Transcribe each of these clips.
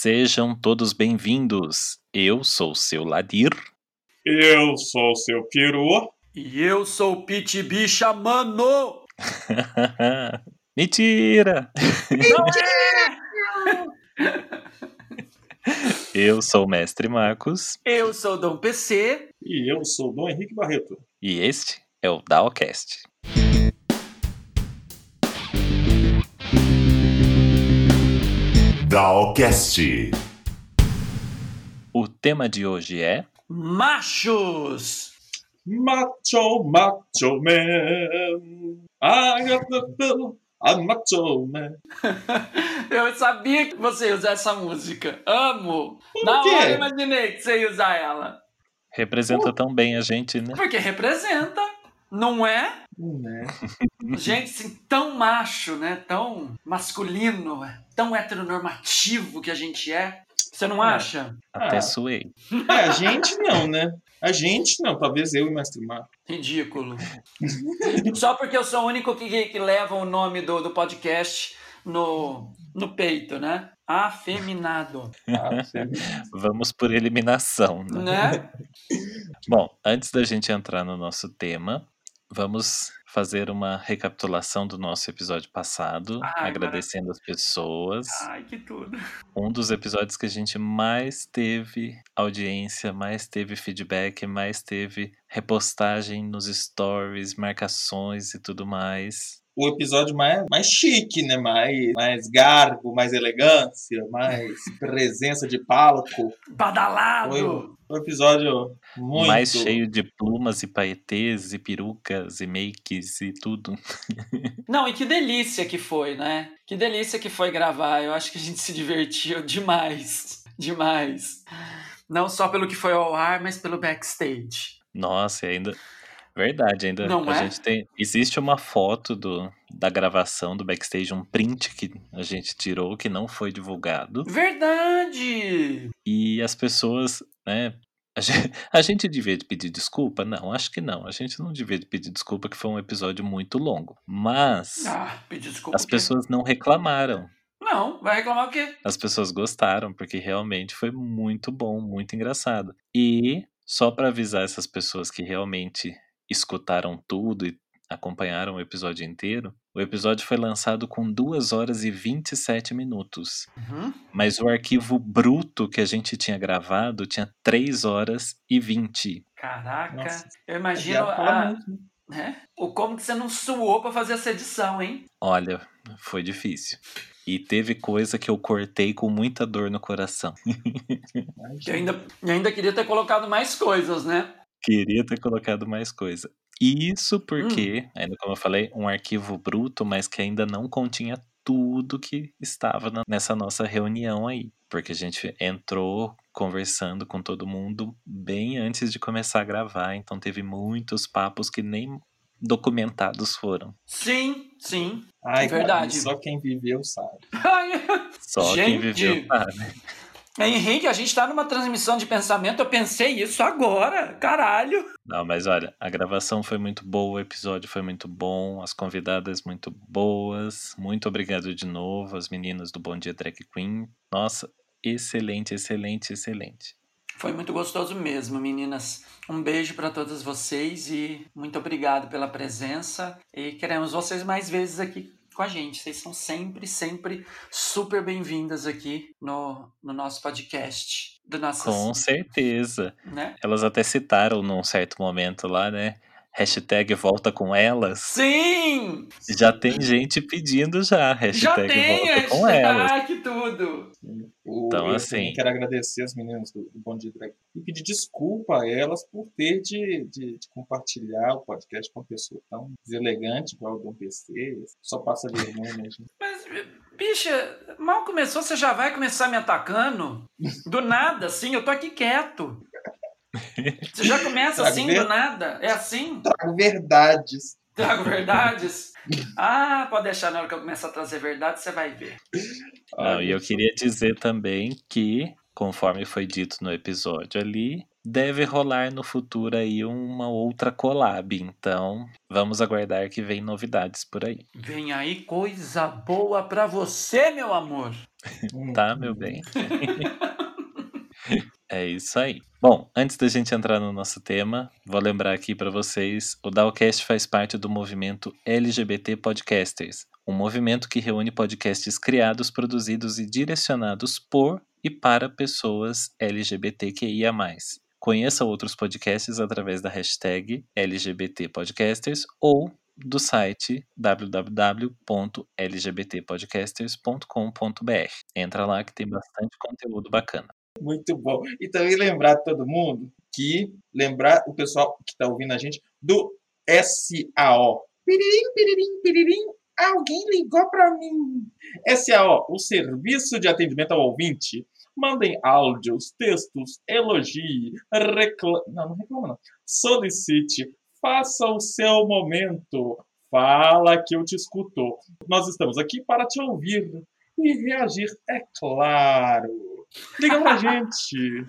Sejam todos bem-vindos. Eu sou seu Ladir. Eu sou o seu peru. E eu sou o Pitibi chamando! Mentira! Não é! Eu sou o Mestre Marcos Eu sou o Dom PC. E eu sou o Dom Henrique Barreto. e este é o Daocast. Dalcast. O tema de hoje é Machos! Macho, macho man. I got the feel. I'm macho man. Eu sabia que você ia usar essa música. Amo! Por Na quê? hora eu imaginei que você ia usar ela. representa tão bem a gente, né? Porque representa, não é? Né? Gente, assim, tão macho, né? Tão masculino, tão heteronormativo que a gente é. Você não É. acha? Até Ah. suei. É, a gente não, né? A gente não, talvez eu e o Mestre Marco. Ridículo. Só porque eu sou o único que, que leva o nome do, do podcast no, no peito, né? Afeminado. Você- Vamos por eliminação, né? Né? Bom, antes da gente entrar no nosso tema, vamos fazer uma recapitulação do nosso episódio passado, Ai, agradecendo as pessoas. Ai, que tudo. Um dos episódios que a gente mais teve audiência, mais teve feedback, mais teve repostagem nos stories, marcações e tudo mais. O episódio mais, mais chique, né? Mais, mais garbo, mais elegância, mais presença de palco. Badalado. Foi um episódio muito. Mais cheio de plumas e paetês e perucas e makes e tudo. Não, e que delícia que foi, né? Que delícia que foi gravar. Eu acho que a gente se divertiu demais. Demais. Não só pelo que foi ao ar, mas pelo backstage. Nossa, e ainda. Verdade, ainda Não a é? gente tem. Existe uma foto do, da gravação do backstage, um print que a gente tirou que não foi divulgado. Verdade! E as pessoas, né? A gente, a gente devia de pedir desculpa? Não, acho que não. A gente não devia de pedir desculpa, que foi um episódio muito longo. Mas Ah, as pessoas não reclamaram. Não, vai reclamar o quê? As pessoas gostaram, porque realmente foi muito bom, muito engraçado. E só para avisar essas pessoas que realmente escutaram tudo e acompanharam o episódio inteiro, o episódio foi lançado com 2 horas e 27 minutos. Uhum. Mas o arquivo bruto que a gente tinha gravado tinha 3 horas e 20. Caraca, Nossa. eu imagino Já fala a, né? né? o como que você não suou pra fazer essa edição, hein? Olha, foi difícil. E teve coisa que eu cortei com muita dor no coração. Eu ainda, eu ainda queria ter colocado mais coisas, né? Queria ter colocado mais coisa. Isso porque, ainda como eu falei, um arquivo bruto, mas que ainda não continha tudo que estava na- nessa nossa reunião aí. Porque a gente entrou conversando com todo mundo bem antes de começar a gravar, então teve muitos papos que nem documentados foram. Sim, sim. Ai, cara, Verdade. só quem viveu sabe. Ai, Só quem Gente! viveu sabe. Henrique, a gente tá numa transmissão de pensamento, eu pensei isso agora, caralho. Não, mas olha, a gravação foi muito boa, o episódio foi muito bom, as convidadas muito boas. Muito obrigado de novo, as meninas do Bom Dia Drag Queen. Nossa, excelente, excelente, excelente. Foi muito gostoso mesmo, meninas. Um beijo pra todas vocês e muito obrigado pela presença. E queremos vocês mais vezes aqui com a gente. Vocês são sempre, sempre super bem-vindas aqui no, no nosso podcast. Do nosso, Com certeza. né? Elas até citaram num certo momento lá, né? Hashtag volta com elas. Sim! Já tem gente pedindo já. Já Hashtag tem! volta com elas. Ai, que tudo! O- Então, eu assim- quero agradecer as meninas do, do Bom Dia Drag e pedir desculpa a elas por ter de, de, de compartilhar o podcast com uma pessoa tão deselegante igual o Dom PC. Só passa vergonha mesmo. Mas, bicha, mal começou, você já vai começar me atacando? Do nada, assim, eu tô aqui quieto. Você já começa Trago assim, ver- do nada? É assim? Trago verdades. Trago verdades? Ah, pode deixar, na hora que eu começar a trazer verdade, você vai ver. Não, e eu queria dizer também que, conforme foi dito no episódio ali, deve rolar no futuro aí uma outra collab. Então, vamos aguardar que vem novidades por aí. Vem aí coisa boa pra você, meu amor. tá, meu bem? É isso aí. Bom, antes da gente entrar no nosso tema, vou lembrar aqui para vocês, o Dalcast faz parte do movimento LGBT Podcasters, um movimento que reúne podcasts criados, produzidos e direcionados por e para pessoas LGBTQIA+. Conheça outros podcasts através da hashtag LGBT Podcasters ou do site www.lgbtpodcasters.com.br. Entra lá que tem bastante conteúdo bacana. Muito bom. E também lembrar todo mundo que lembrar o pessoal que está ouvindo a gente do SAO. Piririm, piririm, piririm. Alguém ligou para mim. SAO, o Serviço de Atendimento ao Ouvinte. Mandem áudios, textos, elogie, reclame. Não, não reclama, não. Solicite, faça o seu momento. Fala que eu te escuto. Nós estamos aqui para te ouvir e reagir, é claro. Liga pra gente.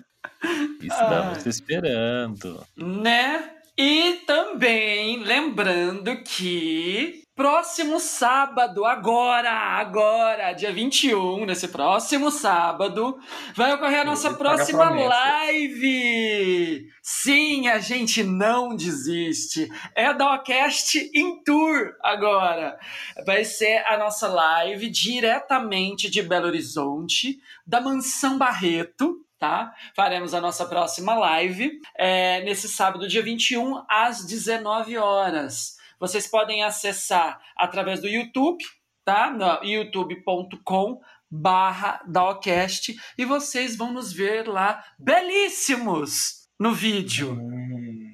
Estamos ah. esperando. Né? E também lembrando que próximo sábado, agora, agora, dia 21, nesse próximo sábado, vai ocorrer a nossa próxima live. Sim, a gente não desiste. É da Ocast em Tour agora. Vai ser a nossa live diretamente de Belo Horizonte, da Mansão Barreto, tá? Faremos a nossa próxima live é, nesse sábado, dia 21, às 19 horas. Vocês podem acessar através do YouTube, tá? Youtube.com barra e vocês vão nos ver lá belíssimos no vídeo.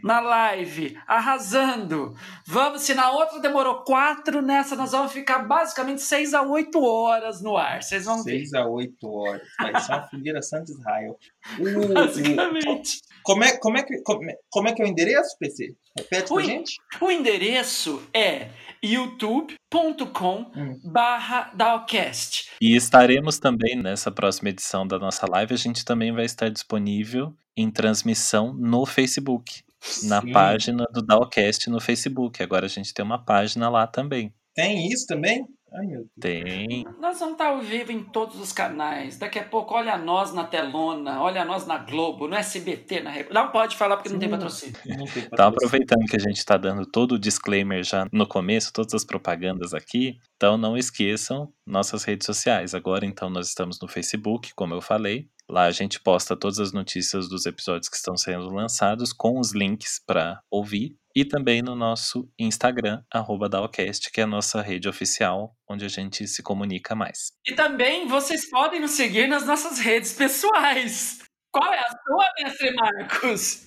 Na live, arrasando. Vamos, se na outra demorou quatro, nessa nós vamos ficar basicamente seis a oito horas no ar. Vocês vão ver. Seis a oito horas. Vai ser uma fogueira Santo Israel. Uh, basicamente. Como é, como, é que, como, como é que é o endereço, PC? Repete o, pra gente. O endereço é youtube.com hum. barra Dalcast. E estaremos também nessa próxima edição da nossa live, a gente também vai estar disponível em transmissão no Facebook. Sim. Na página do Dalcast no Facebook. Agora a gente tem uma página lá também. Tem isso também? Ai, meu Deus. Tem. Nós vamos estar ao vivo em todos os canais. Daqui a pouco, olha nós na telona, olha nós na Globo, no SBT, na Record. Não pode falar porque Sim. não tem patrocínio. Não tem patrocínio. Então, aproveitando que a gente está dando todo o disclaimer já no começo, todas as propagandas aqui, então não esqueçam nossas redes sociais. Agora, então, nós estamos no Facebook, como eu falei. Lá a gente posta todas as notícias dos episódios que estão sendo lançados com os links para ouvir e também no nosso Instagram, Dalcast, que é a nossa rede oficial, onde a gente se comunica mais. E também vocês podem nos seguir nas nossas redes pessoais. Qual é a sua, Mestre Marcos?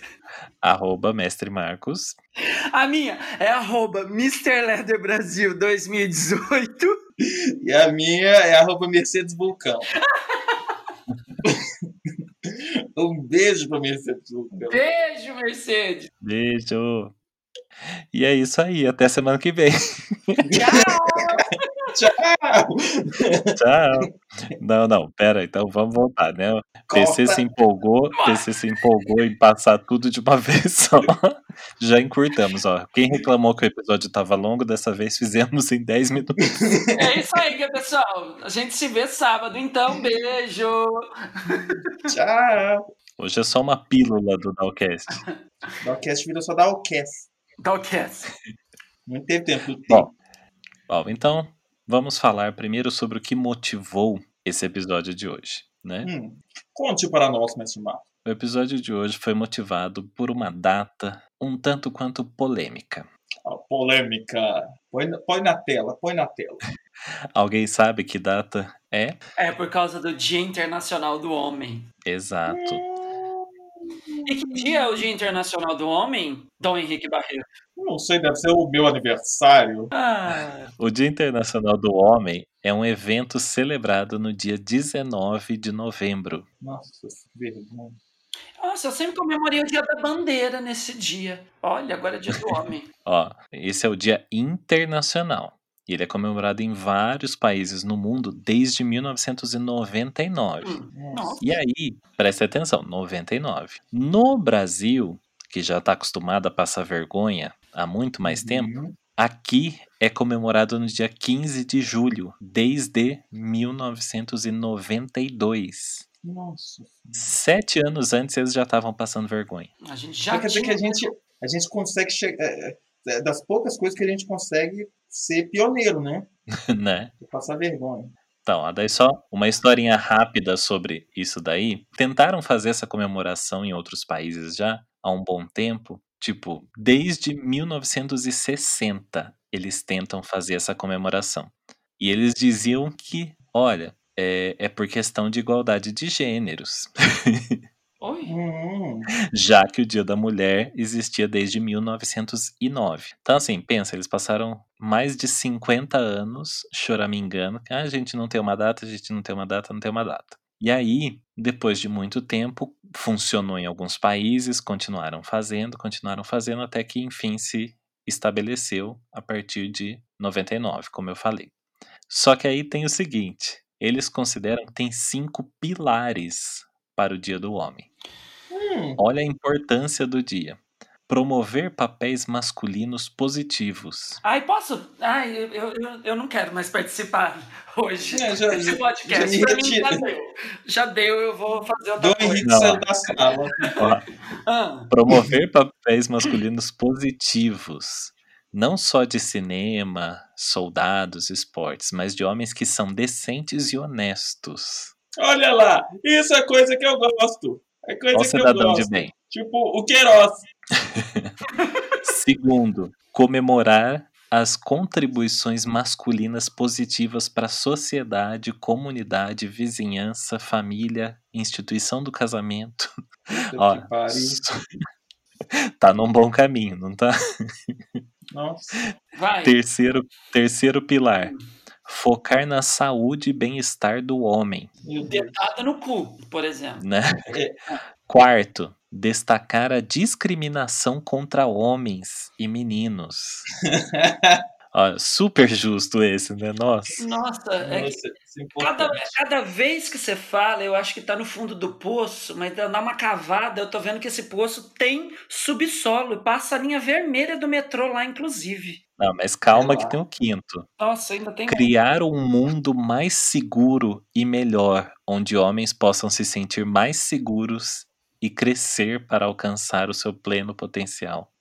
Arroba Mestre Marcos. A minha é arroba Mr. Leather Brasil 2018. E a minha é arroba Mercedes Vulcão. um beijo pra Mercedes. Beijo, Mercedes. Beijo. E é isso aí, até semana que vem. Tchau! Tchau! Tchau! Não, não, pera, então vamos voltar, né? PC se empolgou, PC se empolgou em passar tudo de uma vez só. Já encurtamos, ó. Quem reclamou que o episódio estava longo, dessa vez fizemos em 10 minutos. É isso aí, pessoal. A gente se vê sábado, então. Beijo! Tchau! Hoje é só uma pílula do Dalcast. Dalcast virou só Dalcast. Talkcast. Não teve tempo. Bom, bom, então vamos falar primeiro sobre o que motivou esse episódio de hoje, né? Hum, conte para nós, mestre Marco. O episódio de hoje foi motivado por uma data um tanto quanto polêmica. A polêmica. Põe, põe na tela, põe na tela. Alguém sabe que data é? É por causa do Dia Internacional do Homem. Exato. E que dia é o Dia Internacional do Homem, Dom Henrique Barreto? Não sei, deve ser o meu aniversário. Ah. O Dia Internacional do Homem é um evento celebrado no dia 19 de novembro. Nossa, que vergonha. Nossa, eu sempre comemorei o dia da bandeira nesse dia. Olha, agora é dia do homem. Ó, esse é o dia internacional. E ele é comemorado em vários países no mundo desde 1999. Hum, nossa. E aí, preste atenção, 99. No Brasil, que já está acostumado a passar vergonha há muito mais tempo, Uhum. aqui é comemorado no dia 15 de julho, desde 1992. Nossa. Sete anos antes eles já estavam passando vergonha. A gente Já quer dizer que a gente, a gente consegue chegar. é, é, das poucas coisas que a gente consegue ser pioneiro, né? né? Passar vergonha. Então, daí só uma historinha rápida sobre isso daí. Tentaram fazer essa comemoração em outros países já há um bom tempo. Tipo, desde 1960 eles tentam fazer essa comemoração. E eles diziam que, olha, é, é por questão de igualdade de gêneros. Oi? Hum, já que o Dia da Mulher existia desde 1909. Então, assim, pensa, eles passaram mais de 50 anos choramingando. Ah, a gente não tem uma data, a gente não tem uma data, não tem uma data. E aí, depois de muito tempo, funcionou em alguns países, continuaram fazendo, continuaram fazendo, até que enfim se estabeleceu a partir de 99, como eu falei. Só que aí tem o seguinte: eles consideram que tem cinco pilares para o Dia do Homem. hum. Olha a importância do dia. Promover papéis masculinos positivos. Ai, posso? Ai, eu, eu, eu- eu não quero mais participar hoje É, já- desse podcast. já mim já deu. Já deu, eu vou fazer outra Dom coisa. Henrique Não. da sala. Ah, promover papéis masculinos positivos. Não só de cinema, soldados, esportes, mas de homens que são decentes e honestos. Olha lá, isso é coisa que eu gosto. É coisa que eu cidadão de gosto. bem. Tipo, o Queiroz. Segundo, comemorar as contribuições masculinas positivas para a sociedade, comunidade, vizinhança, família, instituição do casamento. Ó, tá num bom caminho, não tá? Nossa. vai. Terceiro, terceiro pilar. Focar na saúde e bem-estar do homem, Meu Deus. Detada no cu, por exemplo. né? É. Quarto, destacar a discriminação contra homens e meninos. Ó, super justo esse, né? Nossa. Nossa, é que Nossa, é cada, importante. cada vez que você fala, eu acho que tá no fundo do poço, mas dá uma cavada, eu tô vendo que esse poço tem subsolo, passa a linha vermelha do metrô lá, inclusive. Não, mas calma que tem o quinto. Nossa, ainda tem. Criar um mundo mais seguro e melhor, onde homens possam se sentir mais seguros e crescer para alcançar o seu pleno potencial.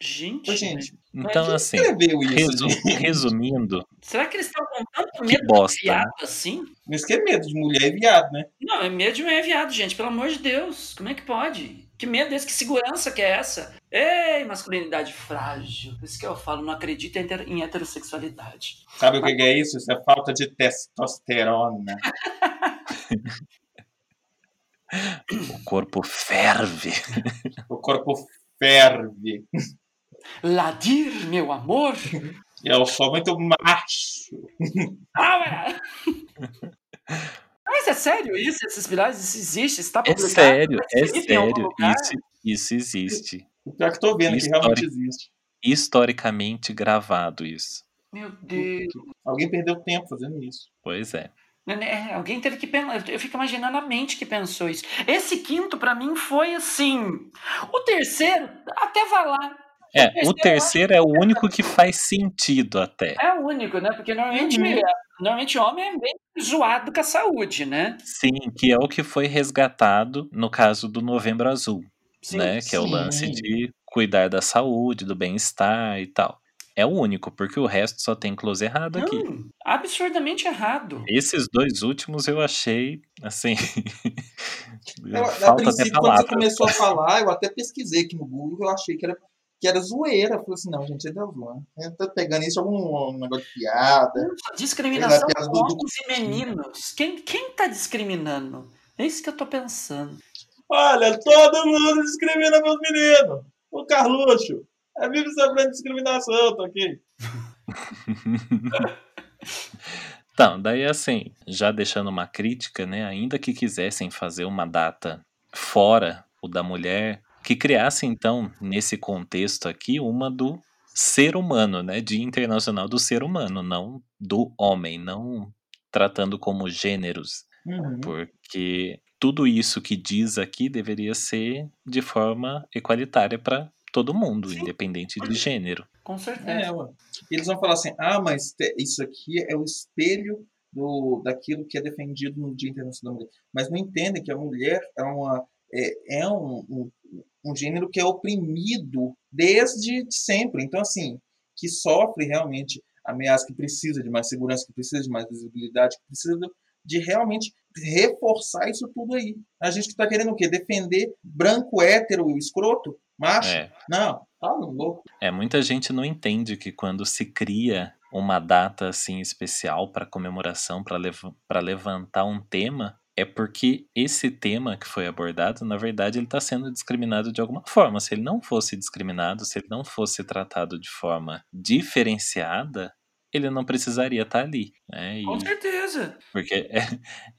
Gente, Ô, gente, Então, assim, isso, resu- gente? resumindo, será que eles estão com tanto que medo bosta, de né? viado assim? Isso que é medo de mulher e viado, né? Não, é medo de mulher viado, gente, pelo amor de Deus. Como é que pode? Que medo desse? Que segurança que é essa? Ei, masculinidade frágil. Por isso que eu falo, não acredito em heter- em heterossexualidade. Sabe o que que é isso? Isso é falta de testosterona. o corpo ferve. O corpo ferve. Ladir, meu amor. Eu sou muito macho. Ah. Mas é sério isso? Esses pilares? Isso existe? Isso tá É publicado? sério, Tá é em algum sério. Isso, isso existe. O pior que tô vendo que História. realmente existe. Historicamente gravado isso. Meu Deus. Alguém perdeu tempo fazendo isso. Pois é. É, alguém teve que pensar. Eu fico imaginando a mente que pensou isso. Esse quinto, pra mim, foi assim. O terceiro, até vai lá. É, o terceiro é o único que faz sentido até. É o único, né? Porque normalmente, Uhum. normalmente homem é bem zoado com a saúde, né? Sim, que é o que foi resgatado no caso do Novembro Azul, Sim. né? Que é o sim. lance de cuidar da saúde, do bem-estar e tal. É o único, porque o resto só tem close errado aqui. Não, absurdamente errado. Esses dois últimos eu achei, assim. Eu, a falta até princípio, quando você palavra. começou a falar, eu até pesquisei aqui no Google, eu achei que era, que era zoeira. Eu falei assim, não, gente, é da zoando. Eu tô pegando isso algum negócio de piada. Discriminação com do- e meninos. Quem, quem tá discriminando? É isso que eu tô pensando. Olha, todo mundo discrimina meus meninos. O Carluxo. É vive sofrendo discriminação, tá aqui. Então, daí assim, já deixando uma crítica, né? Ainda que quisessem fazer uma data fora o da mulher, que criasse então, nesse contexto aqui, uma do ser humano, né? Dia Internacional do Ser Humano, não do homem, não tratando como gêneros, Uhum. porque tudo isso que diz aqui deveria ser de forma equalitária para todo mundo, Sim. independente de gênero. Com certeza. É. Eles vão falar assim: ah, mas isso aqui é o espelho do, daquilo que é defendido no Dia Internacional da Mulher. Mas não entendem que a mulher é, uma, é, é um, um, um gênero que é oprimido desde sempre. Então, assim, que sofre realmente ameaça, que precisa de mais segurança, que precisa de mais visibilidade, que precisa de realmente reforçar isso tudo aí. A gente que tá querendo o quê? Defender branco, hétero e escroto? Macho? É, Não, tá louco. é, muita gente não entende que quando se cria uma data assim especial para comemoração, para lev levantar um tema, é porque esse tema que foi abordado, na verdade, ele está sendo discriminado de alguma forma. Se ele não fosse discriminado, se ele não fosse tratado de forma diferenciada, ele não precisaria estar ali. Né? Com E- certeza. porque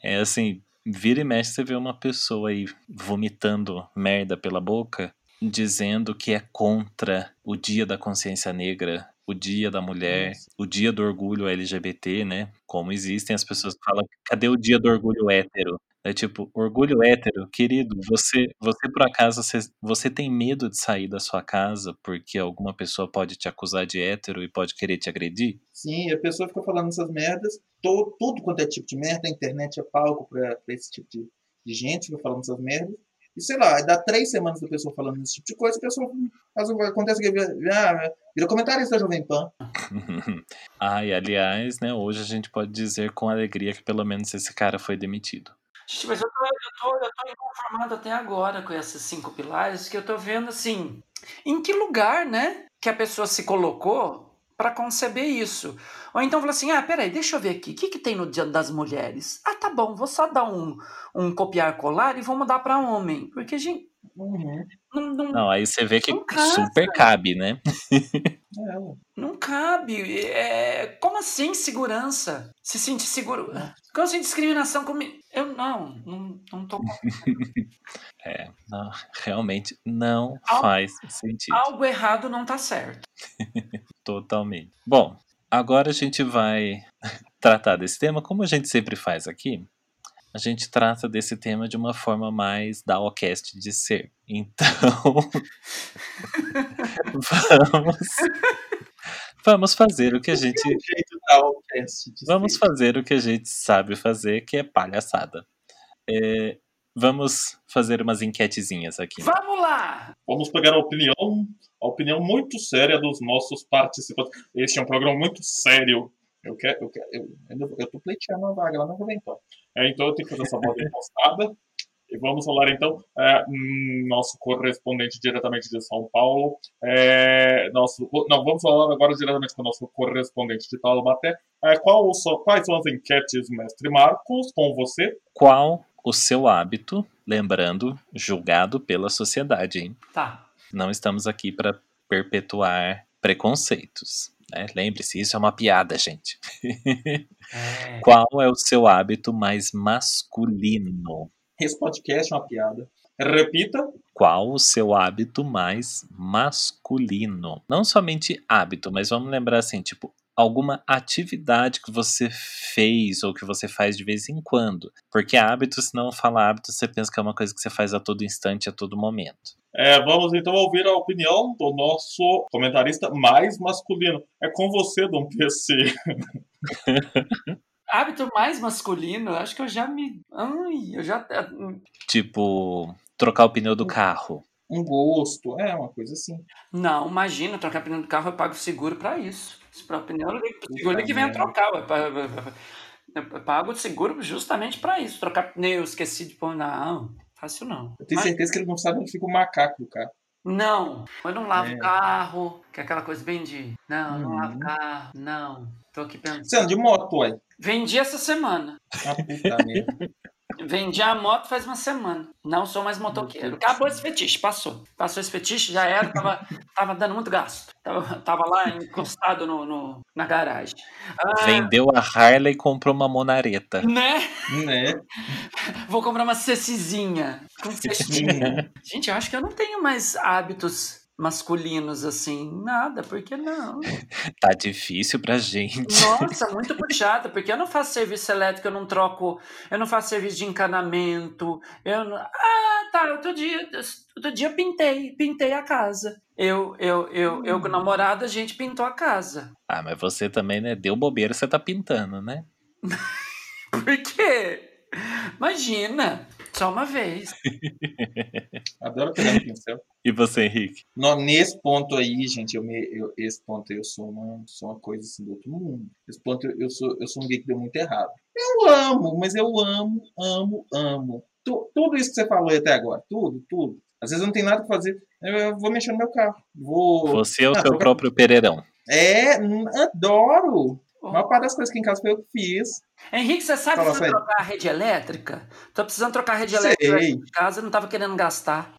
é, é assim, vira e mexe você vê uma pessoa aí vomitando merda pela boca, dizendo que é contra o dia da consciência negra, o dia da mulher, Nossa. o dia do orgulho LGBT, né? Como existem as pessoas que falam, cadê o dia do orgulho hétero? É tipo, orgulho hétero, querido, você, você por acaso, você, você tem medo de sair da sua casa porque alguma pessoa pode te acusar de hétero e pode querer te agredir? Sim, a pessoa fica falando essas merdas, to- tudo quanto é tipo de merda, a internet é palco pra, pra esse tipo de, de gente, fica falando essas merdas. E sei lá, dá três semanas da pessoa falando esse tipo de coisa, a pessoa faz- acontece que vira, vira, vira comentarista da Jovem Pan. ah, e aliás, né, hoje a gente pode dizer com alegria que pelo menos esse cara foi demitido. Gente, mas eu tô, eu, tô, eu tô inconformado até agora com esses cinco pilares, que eu tô vendo assim, em que lugar, né, que a pessoa se colocou para conceber isso. Ou então fala assim, ah, peraí, deixa eu ver aqui, o que, que tem no Dia das Mulheres? Ah, tá bom, vou só dar um, um copiar-colar e vou mudar para homem. Porque, gente, Uhum. não, não, Não, aí você vê que super cabe, né? É. Não cabe. É, como assim segurança? Se sentir seguro. Como assim discriminação comigo? Eu não, não, não tô. É, não, realmente não Al- faz sentido. Algo errado não tá certo. Totalmente. Bom, agora a gente vai tratar desse tema, como a gente sempre faz aqui. A gente trata desse tema de uma forma mais da Ocast de ser. Então, vamos, vamos fazer o que a gente Outcast de Vamos fazer o que a gente sabe fazer, que é palhaçada. É, vamos fazer umas enquetezinhas aqui. Vamos lá! Vamos pegar a opinião, a opinião muito séria dos nossos participantes. Este é um programa muito sério. Eu quero, eu quero, eu, eu, eu tô pleiteando uma vaga lá na Pan. É, então eu tenho que fazer essa voz impostada. E vamos falar então, é, hum, nosso correspondente diretamente de São Paulo. É, nosso, não, vamos falar agora diretamente com o nosso correspondente de Taubaté. É, qual, são- quais são as enquetes, mestre Marcos, com você? Qual o seu hábito, lembrando, julgado pela sociedade, hein? Tá. Não estamos aqui para perpetuar preconceitos. né? Lembre-se, isso é uma piada, gente. É, Qual é o seu hábito mais masculino? Esse podcast é uma piada. Repita. Qual o seu hábito mais masculino? Não somente hábito, mas vamos lembrar assim, tipo, alguma atividade que você fez ou que você faz de vez em quando. Porque hábito, se não fala hábito, você pensa que é uma coisa que você faz a todo instante, a todo momento. É, vamos então ouvir a opinião do nosso comentarista mais masculino. É com você, Dom PC. Hábito mais masculino, eu acho que eu já me. Ai, eu já. Tipo, trocar o pneu do carro. Um gosto, é uma coisa assim. Não, imagina, trocar pneu do carro, eu pago seguro pra isso. Se para pneu, seguro que venha trocar. Eu pago- eu pago o seguro justamente pra isso. Trocar pneu, esqueci de pôr. Não, fácil não. Eu tenho Mas- certeza que ele não sabe onde fica o macaco do carro. Não, eu não lavo É. o carro, que é aquela coisa bem de. Não, não Uhum. lavo o carro, não. Tô aqui Você anda pensando. de moto, ué. Vendi essa semana. Ah, puta merda. Vendi a moto faz uma semana. Não sou mais motoqueiro. Acabou esse fetiche, passou. Passou esse fetiche, já era, tava, tava dando muito gasto. Tava, tava lá encostado no, no- na garagem. Ah, Vendeu a Harley e comprou uma monareta. né? né? Vou comprar uma cecizinha com. Hum, Gente, eu acho que eu não tenho mais hábitos masculinos assim? Nada, por que não? Tá difícil pra gente. Nossa, muito puxada, porque eu não faço serviço elétrico, eu não troco, eu não faço serviço de encanamento, eu não... Ah, tá, outro dia, outro dia eu pintei, pintei a casa. Eu, eu, eu, eu com o Hum. namorado, a gente pintou a casa. Ah, mas você também, né? Deu bobeira, você tá pintando, né? Por quê? Imagina, só uma vez. Adoro pegar no pincel. E você, Henrique? No, nesse ponto aí, gente, eu me, eu, esse ponto eu sou uma, sou uma coisa assim do outro mundo. Esse ponto eu, eu sou, eu sou um gay que deu muito errado. Eu amo, mas eu amo, amo, amo. Tu- tudo isso que você falou aí até agora, tudo, tudo. Às vezes eu não tenho nada pra fazer. Eu, eu vou mexer no meu carro. Vou. Você é o Ah, seu próprio Pereirão. É, adoro. A maior parte das coisas que em casa foi eu que fiz. Henrique, você sabe Fala, que trocar a rede elétrica? Tô precisando trocar a rede elétrica Sei. de casa, não tava querendo gastar.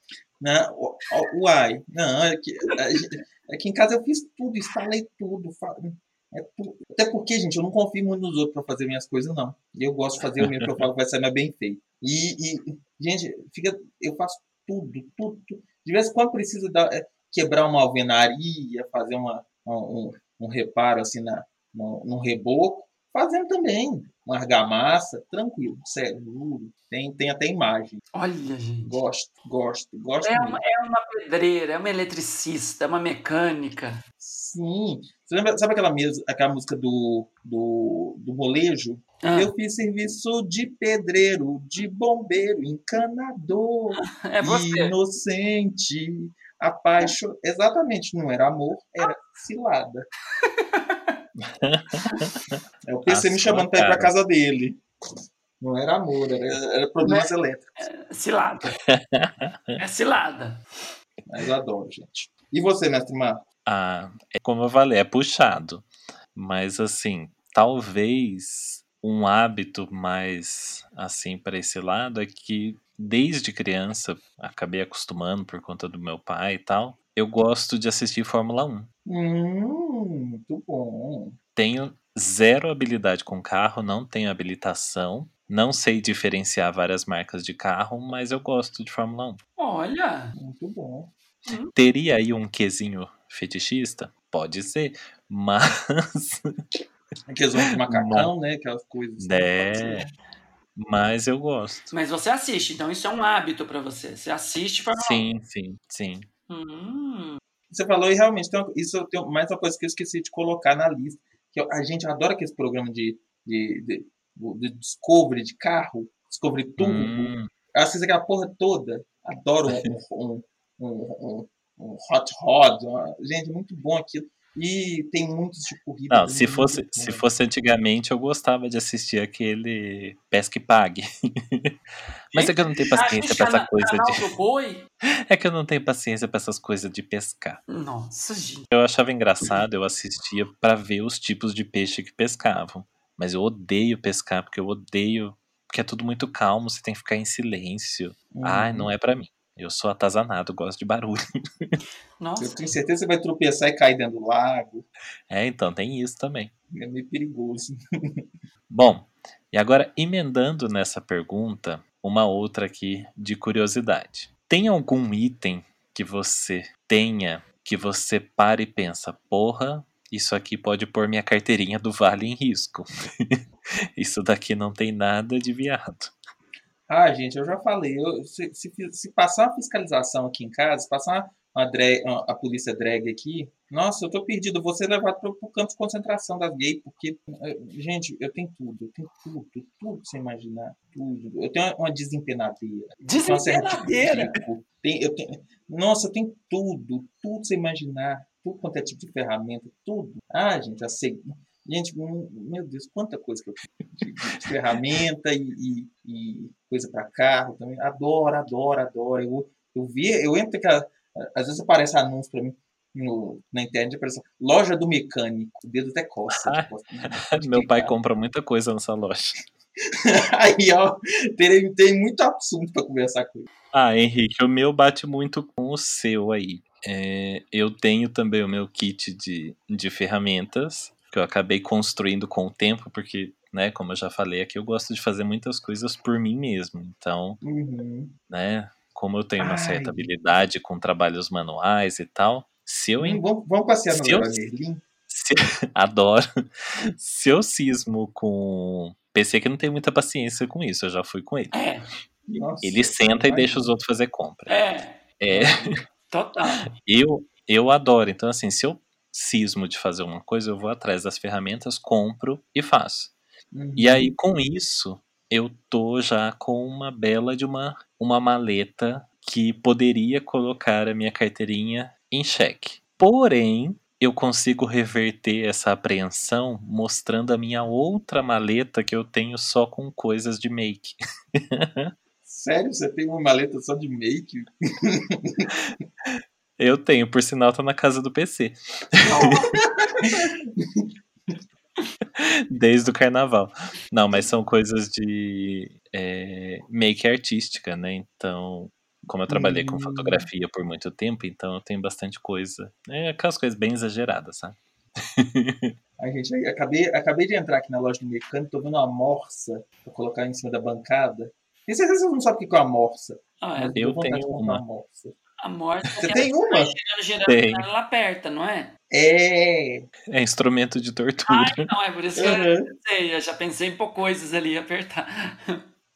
O- uai, não, é que, aqui em casa eu fiz tudo, instalei tudo. fa- é tu- Até porque, gente, eu não confio muito nos outros para fazer minhas coisas, não. Eu gosto de fazer o meu que eu falo que vai sair mais bem feito. E, e, gente, fica, eu faço tudo, tudo, tudo. De vez em quando precisa dar, é, quebrar uma alvenaria, fazer uma, um, um reparo assim na, no, no reboco, fazendo também. Uma argamassa, tranquilo, seguro. Tem, tem até imagem. Olha, gente. Gosto, gosto, gosto É uma, é uma pedreira, é uma eletricista, é uma mecânica. Sim. Você lembra, sabe aquela, mes- aquela música do, do, do molejo? Ah, Eu fiz serviço de pedreiro, de bombeiro, encanador, é inocente, apaixonado. Exatamente, não era amor, era cilada. É o PC A me sua chamando pra ir pra cara. casa dele. Não era amor, era, era problemas elétricos. É cilada. É cilada. Mas eu adoro, gente. E você, mestre Marco? Ah, é como eu falei, é puxado. Mas assim, talvez um hábito mais assim para esse lado é que desde criança acabei acostumando por conta do meu pai e tal. Eu gosto de assistir Fórmula 1. Hum, muito bom. Tenho zero habilidade com carro, não tenho habilitação, não sei diferenciar várias marcas de carro, mas eu gosto de Fórmula 1. Olha, Muito bom. Teria aí um quesinho fetichista? Pode ser, mas Aqueles de macacão, né? Aquelas coisas. assim. É, mas eu gosto. mas você assiste, então isso é um hábito pra você. Você assiste para Sim, sim, sim. Hum, Você falou e realmente tem uma- isso tem mais uma coisa que eu esqueci de colocar na lista. Que eu- a gente adora aqueles programas de, de, de, de Discovery de carro, Discovery Turbo. Hum, Eu assisto aquela porra toda. Adoro um, um, um, um- um Hot Rod. uma- Gente, muito bom aquilo. E tem muitos de corrida. não, se fosse, bom. se fosse antigamente, eu gostava de assistir aquele Pesca e Pague. Mas é que eu não tenho paciência pra essa coisa de. É que eu não tenho paciência pra essas coisas de pescar. Nossa, gente. Eu achava engraçado, eu assistia pra ver os tipos de peixe que pescavam. Mas eu odeio pescar, porque eu odeio. Porque é tudo muito calmo, você tem que ficar em silêncio. Ai, Uhum. não é pra mim. Eu sou atazanado, gosto de barulho. Nossa. Eu tenho certeza que você vai tropeçar e cair dentro do lago. É, então tem isso também. É meio perigoso. Bom, e agora emendando nessa pergunta, uma outra aqui de curiosidade. Tem algum item que você tenha que você para e pensa, porra, isso aqui pode pôr minha carteirinha do Vale em risco. isso daqui não tem nada de viado. Ah, gente, eu já falei. eu- se, se, se passar uma fiscalização aqui em casa, se passar uma drag- uma- a polícia drag aqui, nossa, eu tô perdido. Eu vou ser levado pro, pro campo de concentração das gays, porque, eh, gente, eu tenho tudo. Eu tenho tudo, tudo que você imaginar. Tudo. Eu tenho uma desempenadeira. Desempenadeira. eu tenho, nossa, eu tenho tudo. Tudo que você imaginar. Tudo quanto é tipo de ferramenta. Tudo. Ah, gente, a seg- Gente, hum, meu Deus, quanta coisa que eu tenho de, ferramenta e, e- e coisa para carro também. Adoro, adoro, adoro. Eu, eu vi, eu entro que às vezes aparece anúncio para mim no, na internet, aparece loja do mecânico, o dedo até coça. Ah, tipo, Meu pai compra muita coisa nessa loja. Aí, ó, tem, tem muito assunto para conversar com ele. Ah, Henrique, o meu bate muito com o seu aí. É, eu tenho também o meu kit de, de ferramentas, que eu acabei construindo com o tempo, porque, né, como eu já falei aqui, eu gosto de fazer muitas coisas por mim mesmo. Então, Uhum. né, como eu tenho uma Ai. certa habilidade com trabalhos manuais e tal, se eu Hum, vamos, vamos passear no Se eu- se- adoro. Se eu cismo com PC que não tem muita paciência com isso, eu já fui com ele. É, Nossa, Ele senta e vai. deixa os outros fazer compra. é, É, total. eu eu adoro. Então assim, se eu cismo de fazer uma coisa, eu vou atrás das ferramentas, compro e faço. Uhum. E aí com isso, eu tô já com uma bela de uma uma maleta que poderia colocar a minha carteirinha em xeque. Porém, eu consigo reverter essa apreensão mostrando a minha outra maleta que eu tenho só com coisas de make. Sério, você tem uma maleta só de make? Eu tenho, por sinal, tá na casa do PC. Desde o carnaval. Não, mas são coisas de é, make artística, né? Então, como eu trabalhei com Hum. fotografia por muito tempo, então eu tenho bastante coisa. É aquelas coisas bem exageradas, sabe? Ai, gente, acabei, acabei de entrar aqui na loja do mecânico, tô vendo uma morsa pra colocar em cima da bancada. Que vocês não sabem o que é uma morsa. Ah, é. eu com tenho comprar uma. morsa. A morte. Você tem uma? Girando, girando, Tem. ela aperta, não é? É. É instrumento de tortura. Ai, não, é por isso que eu Uhum. pensei. Eu já pensei em pôr coisas ali apertar.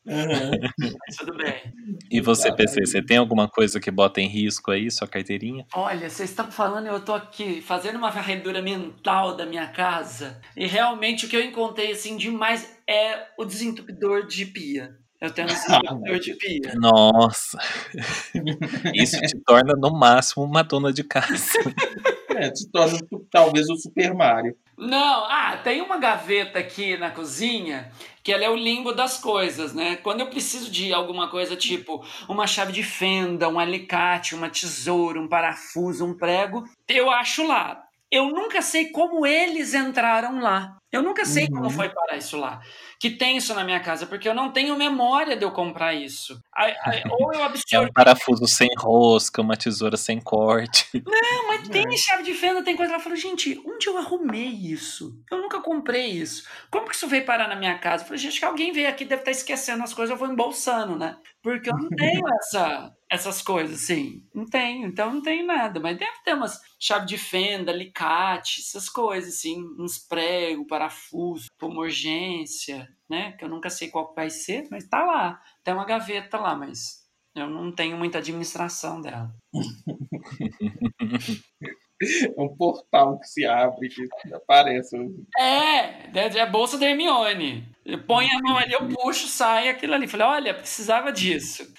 Uhum. Mas tudo bem. E você, Exato. PC, você tem alguma coisa que bota em risco aí, sua carteirinha? Olha, vocês estão falando, eu tô aqui fazendo uma varredura mental da minha casa e realmente o que eu encontrei assim demais é o desentupidor de pia. Eu tenho um desentupidor de pia. Nossa! Isso te torna, no máximo, uma dona de casa. É, se torna talvez o Super Mario. Não, ah, tem uma gaveta aqui na cozinha que ela é o limbo das coisas, né? Quando eu preciso de alguma coisa tipo uma chave de fenda, um alicate, uma tesoura, um parafuso, um prego, eu acho lá. Eu nunca sei como eles entraram lá. Eu nunca sei Uhum. como foi parar isso lá. Que tem isso na minha casa, porque eu não tenho memória de eu comprar isso. Ou eu É absorvi um parafuso sem rosca, uma tesoura sem corte. Não, mas tem chave de fenda, tem coisa lá. Eu falo, gente, onde eu arrumei isso? Eu nunca comprei isso. Como que isso veio parar na minha casa? Eu falei, gente, que alguém veio aqui, deve estar esquecendo as coisas, eu vou embolsando, né? Porque eu não tenho essa, essas coisas, assim. Não tenho, então não tenho nada. Mas deve ter umas chave de fenda, alicate, essas coisas, assim. Uns pregos, parafuso, urgência, né? Que eu nunca sei qual vai ser, mas tá lá. Tem uma gaveta lá, mas eu não tenho muita administração dela. É um portal que se abre que aparece. É, é a bolsa da Hermione. Eu ponho a mão ali, eu puxo, sai aquilo ali. Falei, olha, precisava disso.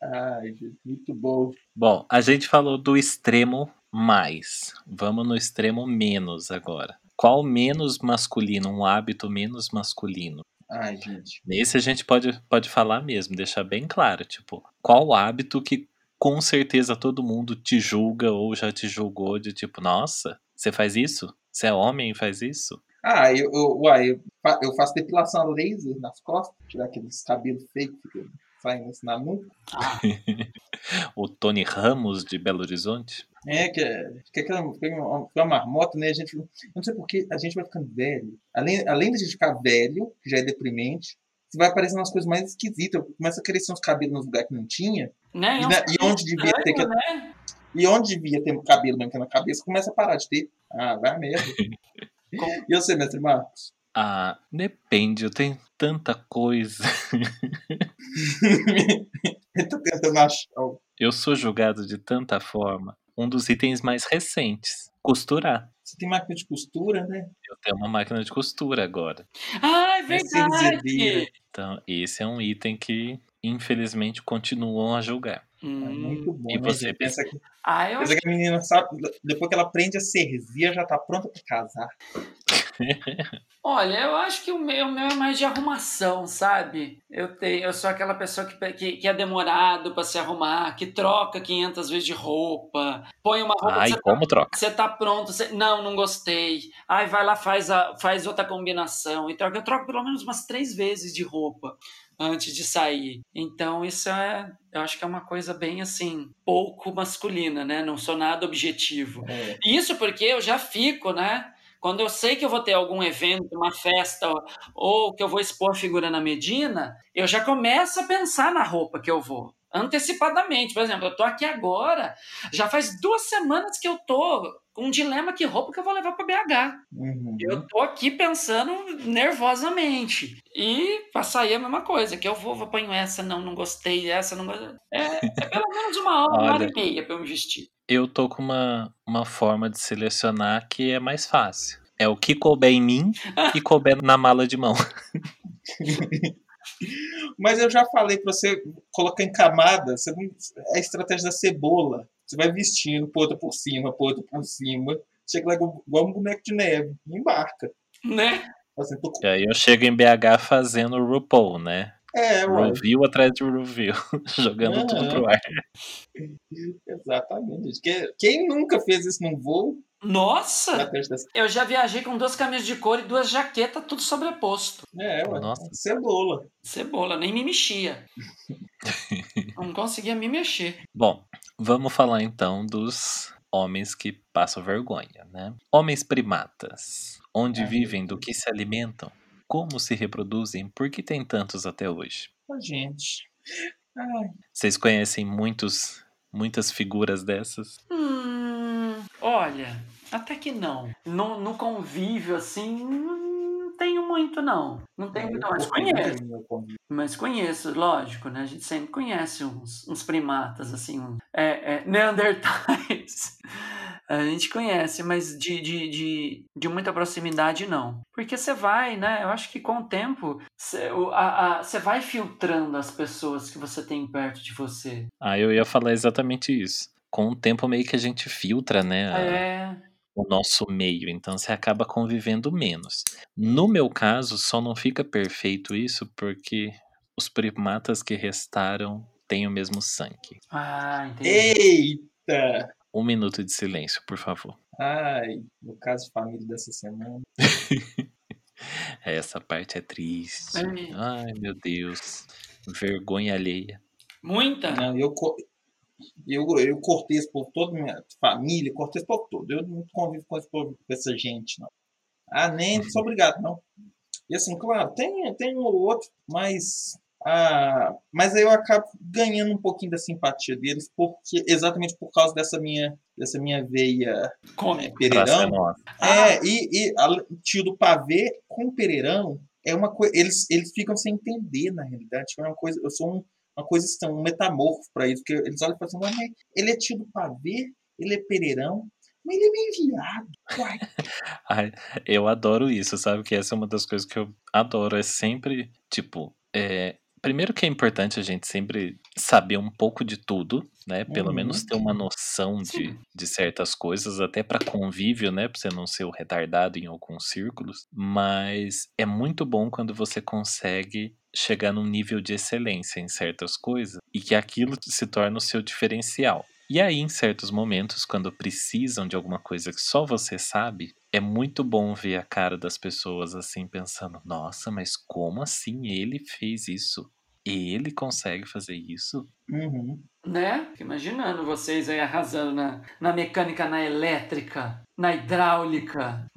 Ai, muito bom. Bom, a gente falou do extremo mais. Vamos no extremo menos agora. Qual menos masculino, um hábito menos masculino? Ai, gente. Nesse a gente pode, pode falar mesmo, deixar bem claro, tipo, qual hábito que com certeza todo mundo te julga ou já te julgou de tipo, nossa, você faz isso? Você é homem e faz isso? Ah, eu, eu, uai, eu, eu faço depilação laser nas costas, tirar aqueles cabelos fake que saindo assim na nuca. O Tony Ramos de Belo Horizonte? É, que, é- que é aquela que uma, uma marmota, né? A gente, eu não sei porque a gente vai ficando velho. Além, além de a gente ficar velho, que já é deprimente, você vai aparecendo umas coisas mais esquisitas. Começa a crescer uns cabelos nos lugares que não tinha. Né? E, É na- e onde devia ter que, estranho, né? E onde devia ter cabelo mesmo que é na cabeça, começa a parar de ter. Ah, vai merda. Com- E você, mestre Marcos? Ah, depende, eu tenho tanta coisa. Ele tá tentando achar. Eu sou julgado de tanta forma. Um dos itens mais recentes, costurar. Você tem máquina de costura, né? Eu tenho uma máquina de costura agora. Ah, é verdade. Então, esse é um item que, infelizmente, continuam a julgar. É Hum. muito bom, E né, você, gente? Pensa que, Ah, eu pensa que a menina sabe, depois que ela aprende a servir, já tá pronta pra casar. Olha, eu acho que o meu, o meu é mais de arrumação, sabe? Eu tenho, eu sou aquela pessoa que, que, que é demorado pra se arrumar, que troca 500 vezes de roupa, põe uma roupa Ai, você como troca? Você tá pronto, você... não, não gostei. Ai, vai lá, faz, a... faz outra combinação. E troca. Eu troco pelo menos umas três vezes de roupa antes de sair. Então, isso é. Eu acho que é uma coisa bem assim, pouco masculina, né? Não sou nada objetivo. É. Isso porque eu já fico, né? Quando eu sei que eu vou ter algum evento, uma festa, ou que eu vou expor figura na Medina, eu já começo a pensar na roupa que eu vou. antecipadamente. Por exemplo, eu tô aqui agora, já faz duas semanas que eu tô um dilema que roupa que eu vou levar para BH. Uhum. Eu tô aqui pensando nervosamente. E pra sair a mesma coisa, que eu vou, vou ponho essa, não, não gostei, essa não gostei. É, é pelo menos uma hora, uma hora e meia pra eu me vestir. Eu tô com uma, uma forma de selecionar que é mais fácil. É o que couber em mim e couber na mala de mão. Mas eu já falei para você colocar em você não- é a estratégia da cebola. Você vai vestindo, pô, outra por cima, pô, outra por cima. Chega lá igual um boneco de neve, e embarca. Né? Assim, tô E aí eu chego em BH fazendo o RuPaul, né? É, Review atrás de review, jogando tudo pro ar. exatamente. Quem nunca fez isso num voo? Nossa! Eu já viajei com duas camisas de couro e duas jaquetas, tudo sobreposto. É, ué, Nossa. cebola. Cebola, nem me mexia. Não conseguia me mexer. Bom, vamos falar então dos homens que passam vergonha, né? Homens primatas. Onde Ai, vivem, do que se alimentam, como se reproduzem, por que tem tantos até hoje? Gente. Ai, Vocês conhecem muitos, muitas figuras dessas? Hum, olha, até que não. No, no convívio, assim, muito, não. Não tenho muito, eu mas conheço. muito. Mas conheço, lógico, né? A gente sempre conhece uns, uns primatas, assim, um, é, é, neandertais. A gente conhece, mas de, de, de, de muita proximidade, não. Porque você vai, né? Eu acho que com o tempo, você o- a- a- você vai filtrando as pessoas que você tem perto de você. Ah, eu ia falar exatamente isso. Com o tempo meio que a gente filtra, né? a- É. o nosso meio, então você acaba convivendo menos. No meu caso, só não fica perfeito isso porque os primatas que restaram têm o mesmo sangue. Ah, entendi. Eita! Um minuto de silêncio, por favor. Ai, no caso família dessa semana. Essa parte é triste. Ai. Ai, meu Deus. Vergonha alheia. Muita? Não, eu, co- eu, eu cortei esse povo todo, minha família, cortei esse povo todo. Eu não convivo com, esse povo, com essa gente, não. Ah, nem sou obrigado, não. E assim, claro, tem, tem um ou outro, mas. Ah, mas aí eu acabo ganhando um pouquinho da simpatia deles, porque exatamente por causa dessa minha, dessa minha veia é. Pra ser pereirão. nossa. Ah. É, e, e a, tio do pavê com Pereirão é uma coisa. Eles, eles ficam sem entender, na realidade. É uma coisa, eu sou um, uma coisa estranha, um metamorfo para isso. Porque eles olham e falam assim, ele é tio do pavê, ele é Pereirão, mas ele é meio viado. Ai, eu adoro isso, sabe? Que essa é uma das coisas que eu adoro. É sempre, tipo, é, primeiro que é importante a gente sempre saber um pouco de tudo, né? Pelo Uhum. menos ter uma noção de, de certas coisas, até para convívio, né? Pra você não ser o retardado em alguns círculos. Mas é muito bom quando você consegue chegar num nível de excelência em certas coisas e que aquilo se torna o seu diferencial. E aí, em certos momentos, quando precisam de alguma coisa que só você sabe, é muito bom ver a cara das pessoas assim, pensando: nossa, mas como assim ele fez isso? Ele consegue fazer isso? uhum. Né? Fico Imaginando vocês aí arrasando na, na mecânica, na elétrica, na hidráulica.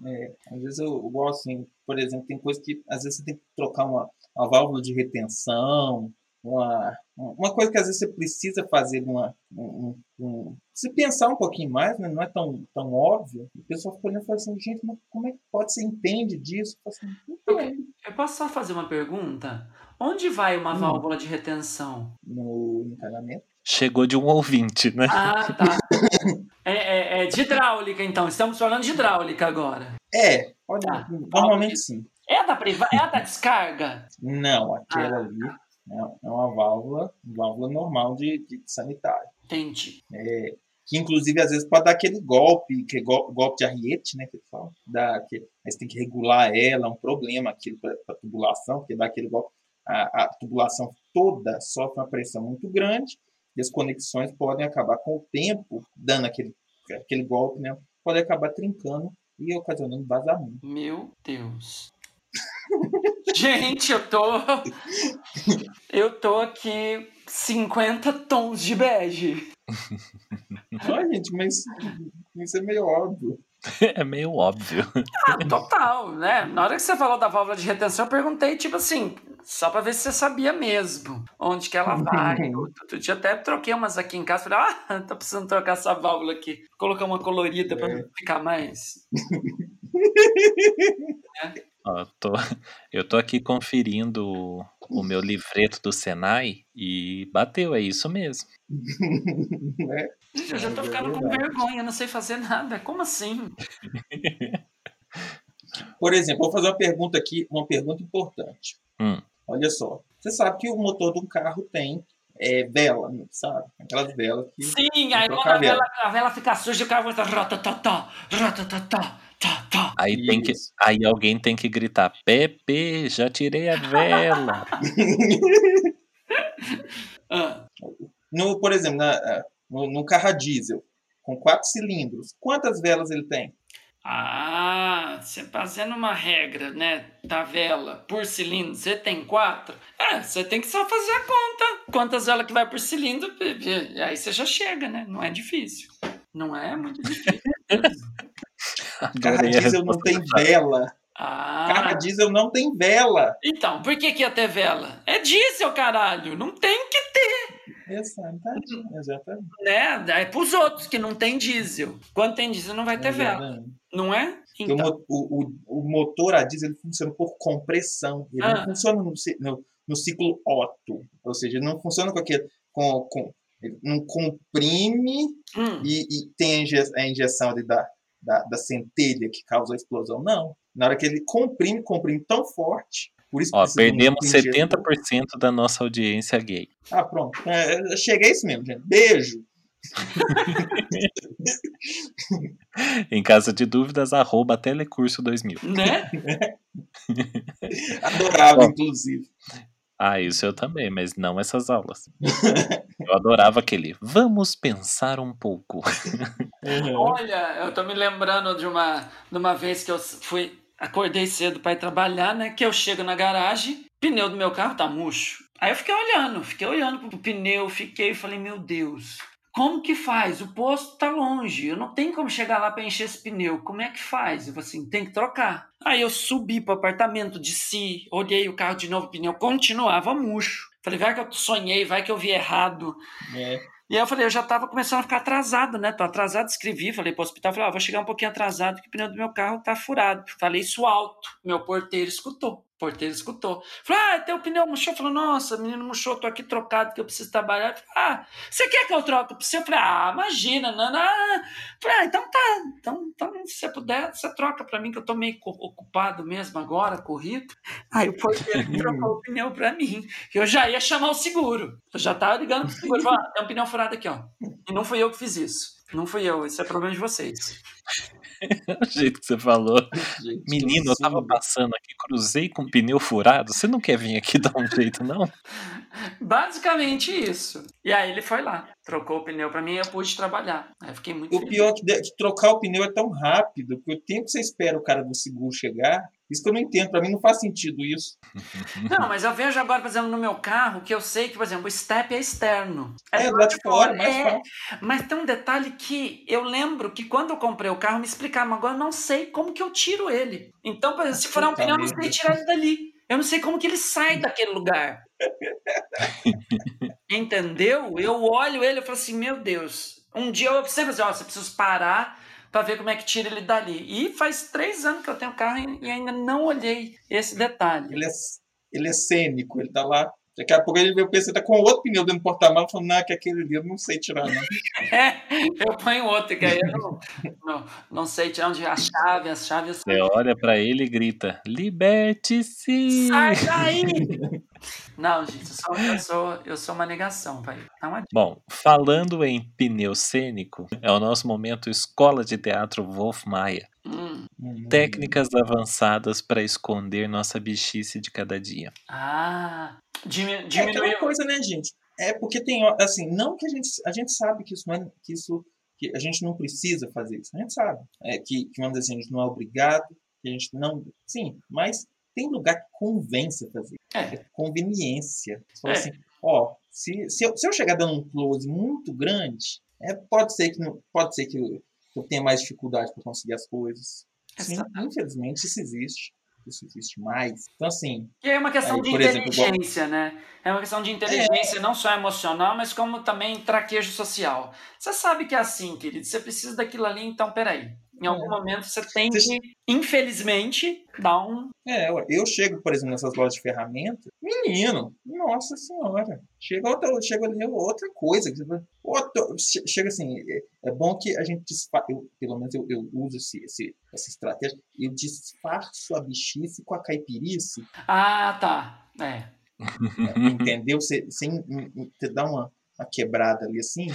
Às vezes eu, eu gosto, assim, por exemplo, tem coisa que às vezes você tem que trocar uma, uma válvula de retenção, uma, uma coisa que às vezes você precisa fazer uma, um, um- se pensar um pouquinho mais, né, não é tão, tão óbvio, o pessoal fica olhando e fala assim, gente, mas como é que pode, você entende disso? Eu assim. Eu posso só fazer uma pergunta? Onde vai uma Hum. válvula de retenção? No encanamento. Chegou de um ouvinte, né? Ah, tá. É, é- é de hidráulica, então. Estamos falando de hidráulica agora. É, pode, Tá. normalmente sim. É a da privada? É a da descarga? Não, aquela Ah. ali é é uma válvula, válvula normal de, de sanitário. Entendi. que inclusive às vezes pode dar aquele golpe, que é gol- golpe de arriete, né, que eles falam, dá, que, aí você tem que regular ela, é um problema aquilo para a tubulação, porque dá aquele golpe, a, a tubulação toda sofre uma pressão muito grande, e as conexões podem acabar com o tempo, dando aquele, aquele golpe, né, pode acabar trincando e ocasionando vazamento. Meu Deus. Gente, eu tô. Eu tô aqui 50 tons de bege. Ah, gente, mas isso é meio óbvio. É meio óbvio. Ah, total, né? Na hora que você falou da válvula de retenção, eu perguntei, tipo assim, só pra ver se você sabia mesmo onde que ela vai. Outro dia até troquei umas aqui em casa, falei, ah, tô precisando trocar essa válvula aqui. Colocar uma colorida pra É. ficar mais. Ó, tô, eu tô aqui conferindo o, o meu livreto do Senai e bateu, é isso mesmo. né? Gente, eu já tô É ficando com vergonha, eu não sei fazer nada. Como assim? Por exemplo, vou fazer uma pergunta aqui, uma pergunta importante. Hum. Olha só, você sabe que o motor de um carro tem é, vela, sabe? Aquelas velas que. Sim, aí quando a vela. vela, a vela fica suja, o carro vai estar rotatatá, rotatatá, tá, tá. Aí, tem que, aí alguém tem que gritar: Pepe, já tirei a vela. Ah, No, por exemplo, na, ah, no, no carro a diesel, com quatro cilindros, quantas velas ele tem? Ah, você fazendo uma regra, né, da vela por cilindro, você tem quatro? É, você tem que só fazer a conta. Quantas velas que vai por cilindro, e aí você já chega, né? Não é difícil. Não é muito difícil. Carro diesel não tem vela. Ah, Carro diesel não tem vela. então, por que, que ia ter vela? É diesel, caralho. Não tem que Exatamente. Exatamente. né? É pros outros que não tem diesel. Quando tem diesel, não vai ter vela, Exatamente. não é? Então, mo- o, o, o motor a diesel ele funciona por compressão. Ele Ah. não funciona no, no, no ciclo Otto. Ou seja, ele não funciona com aquele. Com, com, ele não comprime hum, e, e tem a, inje- a injeção ali da, da, da centelha que causa a explosão. Não. Na hora que ele comprime, comprime tão forte. Por isso Ó, perdemos de um injetor. 70% da nossa audiência gay. Ah, pronto. É, chega a isso mesmo, gente. Beijo. Em caso de dúvidas, arroba telecurso 2000. né? Adorava, Ó. inclusive. Ah, isso eu também, mas não essas aulas. Eu adorava aquele. Vamos pensar um pouco. Uhum. Olha, eu tô me lembrando de uma, de uma vez que eu fui, acordei cedo para ir trabalhar, né? Que eu chego na garagem, pneu do meu carro tá murcho. Aí eu fiquei olhando, fiquei olhando pro pneu, fiquei e falei, meu Deus, como que faz? O posto tá longe, eu não tenho como chegar lá para encher esse pneu. Como é que faz? Eu falei assim, tem que trocar. Aí eu subi pro apartamento, desci, olhei o carro de novo, o pneu continuava murcho. Falei, vai que eu sonhei, vai que eu vi errado. É. E aí eu falei, eu já tava começando a ficar atrasado, né? Tô atrasado, escrevi, falei pro hospital, falei, ó, vou chegar um pouquinho atrasado que o pneu do meu carro tá furado. Falei isso alto. Meu porteiro escutou. Porteiro escutou. Falei, ah, teu pneu murchou. Falou, nossa, menino murchou, tô aqui trocado que eu preciso trabalhar. Falei, ah, você quer que eu troque pra você? Eu falei, ah, imagina, não, não. Falei, ah, então tá. Então, então, se você puder, você troca pra mim, que eu tô meio ocupado mesmo agora, corrido. Aí o porteiro trocou o pneu pra mim. Eu já ia chamar o seguro. Eu já tava ligando pro seguro. Falei, ah, tem um pneu furado aqui, ó. E não fui eu que fiz isso. Não fui eu, isso é problema de vocês. O jeito que você falou. Gente, Menino, eu tava passando aqui, cruzei com o pneu furado. Você não quer vir aqui dar um jeito, não? Basicamente isso. E aí ele foi lá, trocou o pneu pra mim e eu pude trabalhar. Aí eu fiquei muito O feliz. pior é que, de- que trocar o pneu é tão rápido, que o tempo que você espera o cara do seguro chegar, isso que eu não entendo, pra mim não faz sentido isso. Não, mas eu vejo agora, por exemplo, no meu carro, que eu sei que, por exemplo, o step é externo. É, do lado de fora, mais É. Mas tem um detalhe que eu lembro que quando eu comprei o carro me explicaram, mas agora eu não sei como que eu tiro ele. Então, exemplo, se furar um pneu, eu não sei tirar ele dali. Eu não sei como que ele sai daquele lugar. Entendeu? Eu olho ele e falo assim, meu Deus. Um dia eu sempre assim, ó, você precisa parar pra ver como é que tira ele dali. E faz três anos que eu tenho carro e ainda não olhei esse detalhe. Ele é, ele é cênico, ele tá lá. Daqui a pouco ele vê o PC tá com outro pneu dentro do porta-malas, falando, não, que aquele ali eu não sei tirar, não. É, eu ponho outro, que aí eu não, não, não sei tirar onde a chave, as chaves. Você olha pra ele e grita: Liberte-se! Sai daí! Não, gente, eu sou, eu sou, eu sou uma negação, vai. Bom, falando em pneu cênico, é o nosso momento Escola de Teatro Wolf Maia. Hum. Técnicas avançadas para esconder nossa bichice de cada dia. Ah, É aquela coisa, né, gente? É porque tem, assim, não que a gente, a gente sabe que isso não é, que isso, que a gente não precisa fazer isso, a gente sabe. É que, que, vamos dizer assim, a gente não é obrigado, que a gente não, sim, mas tem lugar que convence a fazer. É. conveniência. Você fala É. assim, ó, se, se, eu, se eu chegar dando um close muito grande, é, pode ser que não, pode ser que, que eu tenha mais dificuldade para conseguir as coisas. Sim, infelizmente isso existe. Isso existe mais. Então, assim, E é uma questão Aí, de por exemplo, inteligência, né? É uma questão de inteligência, não só emocional, mas como também traquejo social. Você sabe que é assim, querido. Você precisa daquilo ali, então peraí. Em algum É. momento você tem que, infelizmente, dar um. é, eu chego, por exemplo, nessas lojas de ferramentas, menino, nossa senhora, chega outra, chega ali outra coisa. outra- che- chega assim, é, é bom que a gente disfarce, eu, pelo menos eu, eu uso esse, esse- essa estratégia, eu disfarço a bichice com a caipirice, Ah, tá. É. entendeu? Você, você, em- em- você dá uma, uma quebrada ali assim.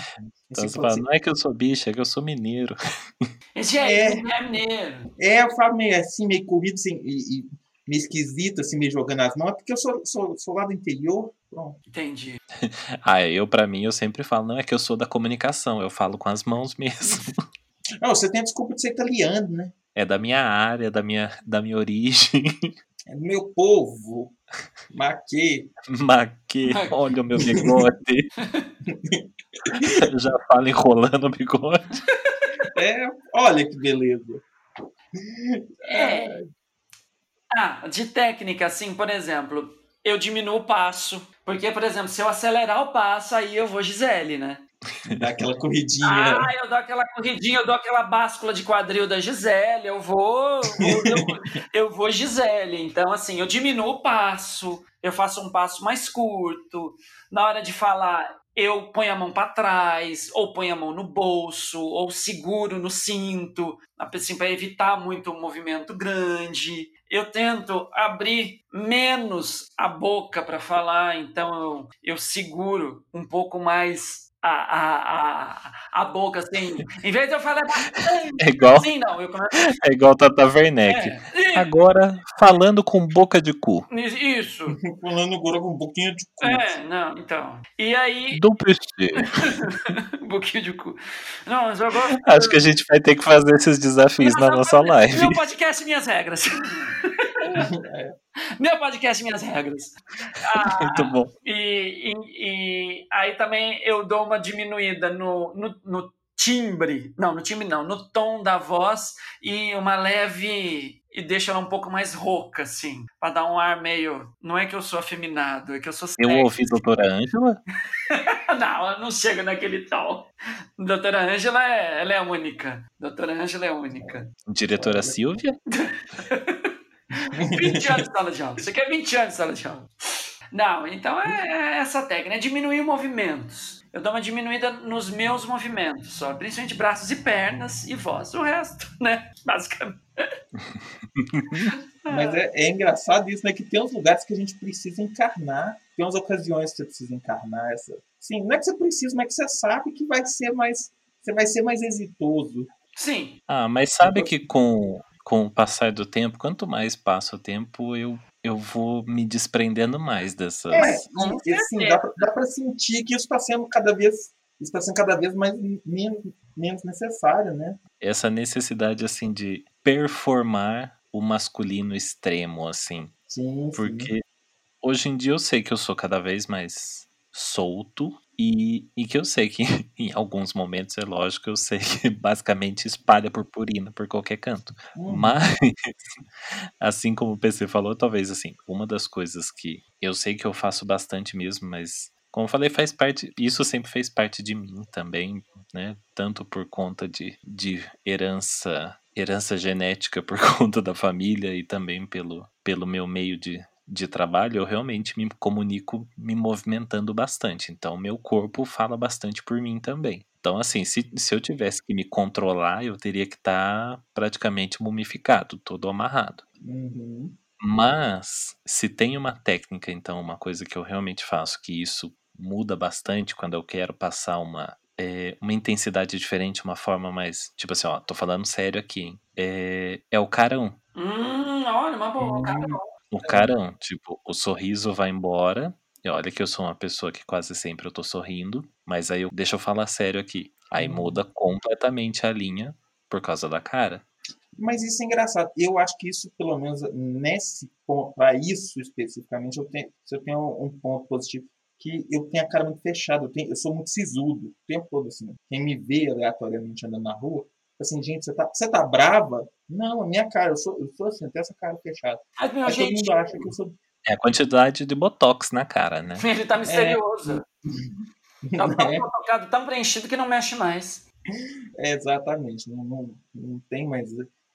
Então fala assim, não é que eu sou bicha, é que eu sou mineiro. Esse é, É. é mineiro. É, eu falo meio assim, meio corrido assim, e, e meio esquisito, assim, meio jogando as mãos, porque eu sou, sou, sou lá do interior. Pronto. Entendi. Ah, eu, pra mim, eu sempre falo, não é que eu sou da comunicação, eu falo com as mãos mesmo. Não, você tem a desculpa de ser italiano, né? É da minha área, da minha, da minha origem. É meu povo. Maquê. Maque, olha o meu bigode. Já falo enrolando o bigode. É, olha que beleza. É. Ah, de técnica, assim, por exemplo, eu diminuo o passo. Porque, por exemplo, se eu acelerar o passo, aí eu vou Gisele, né? Dá aquela corridinha. Ah, eu dou aquela corridinha, eu dou aquela báscula de quadril da Gisele, eu vou. Eu, eu, vou Gisele. Então, assim, eu diminuo o passo, eu faço um passo mais curto. Na hora de falar, eu ponho a mão para trás, ou ponho a mão no bolso, ou seguro no cinto, assim, para evitar muito um movimento grande. Eu tento abrir menos a boca para falar, então eu, eu seguro um pouco mais a, a, a, a boca, assim. Em vez de eu falar É igual, assim, não, eu começo. é igual Tata Werneck. É, Agora, falando com boca de cu. isso. Pulando agora com um pouquinho de cu. É, não, então. E aí, Duplo um pouquinho de cu. Não, mas gosto. Acho que a gente vai ter que fazer esses desafios na nossa live. Meu podcast, minhas regras. Meu podcast, minhas regras. Ah, Muito bom. e, e- e aí também eu dou uma diminuída no, no, no timbre. Não, no timbre não, no tom da voz e uma leve. E deixa ela um pouco mais rouca, assim. Pra dar um ar meio. Não é que eu sou afeminado, é que eu sou Eu sexy. ouvi Doutora Ângela. Não, ela não chega naquele tom. Doutora Ângela é, ela é única. Doutora Ângela é única. Diretora Silvia. 20 anos de sala de aula. Você quer 20 anos de sala de aula. Não, então é, é essa técnica, é diminuir movimentos. Eu dou uma diminuída nos meus movimentos, só, principalmente braços e pernas e voz. O resto, né? Basicamente. Mas é, é engraçado isso, né? Que tem uns lugares que a gente precisa encarnar. Tem umas ocasiões que você precisa encarnar essa. Sim, não é que você precisa, mas é que você sabe que vai ser mais. Você vai ser mais exitoso. Sim, Ah, mas sabe que com, com o passar do tempo, quanto mais passa o tempo, eu, eu vou me desprendendo mais dessas. É, e, assim, dá pra, dá pra sentir que isso está sendo cada vez. Está sendo cada vez mais menos, menos necessário, né? Essa necessidade, assim, de performar o masculino extremo, assim. Sim, sim. Porque hoje em dia eu sei que eu sou cada vez mais solto e, e que eu sei que em alguns momentos, é lógico, eu sei que basicamente espalha purpurina por qualquer canto. Hum, Mas, assim como o PC falou, talvez assim, uma das coisas que eu sei que eu faço bastante mesmo, mas como eu falei, faz parte, isso sempre fez parte de mim também, né? Tanto por conta de, de herança, herança genética por conta da família e também pelo, pelo meu meio de, de trabalho, eu realmente me comunico me movimentando bastante. Então, meu corpo fala bastante por mim também. Então, assim, se, se eu tivesse que me controlar, eu teria que estar praticamente mumificado, todo amarrado. uhum. Mas, se tem uma técnica, então, uma coisa que eu realmente faço, que isso muda bastante quando eu quero passar uma, é, uma intensidade diferente, uma forma mais. Tipo assim, ó, tô falando sério aqui, hein? É, é o carão. Hum, olha, uma boa, cara. O carão, tipo, o sorriso vai embora. E olha que eu sou uma pessoa que quase sempre eu tô sorrindo, mas aí eu deixa eu falar sério aqui. Aí Uhum. muda completamente a linha por causa da cara. Mas isso é engraçado. Eu acho que isso, pelo menos nesse ponto, para isso especificamente, eu tenho, eu tenho um ponto positivo que eu tenho a cara muito fechada, eu, tenho, eu sou muito sisudo o tempo todo assim. Quem me vê aleatoriamente andando na rua Assim, gente, você tá, você tá brava? Não, a minha cara, eu sou, eu sou assim, tenho essa cara fechada. Mas, meu Aí todo gente, mundo acha que eu sou. É a quantidade de botox na cara, né? ele tá misterioso. Tá tão É, tocado, tão preenchido que não mexe mais. é, exatamente, não, não, não tem mais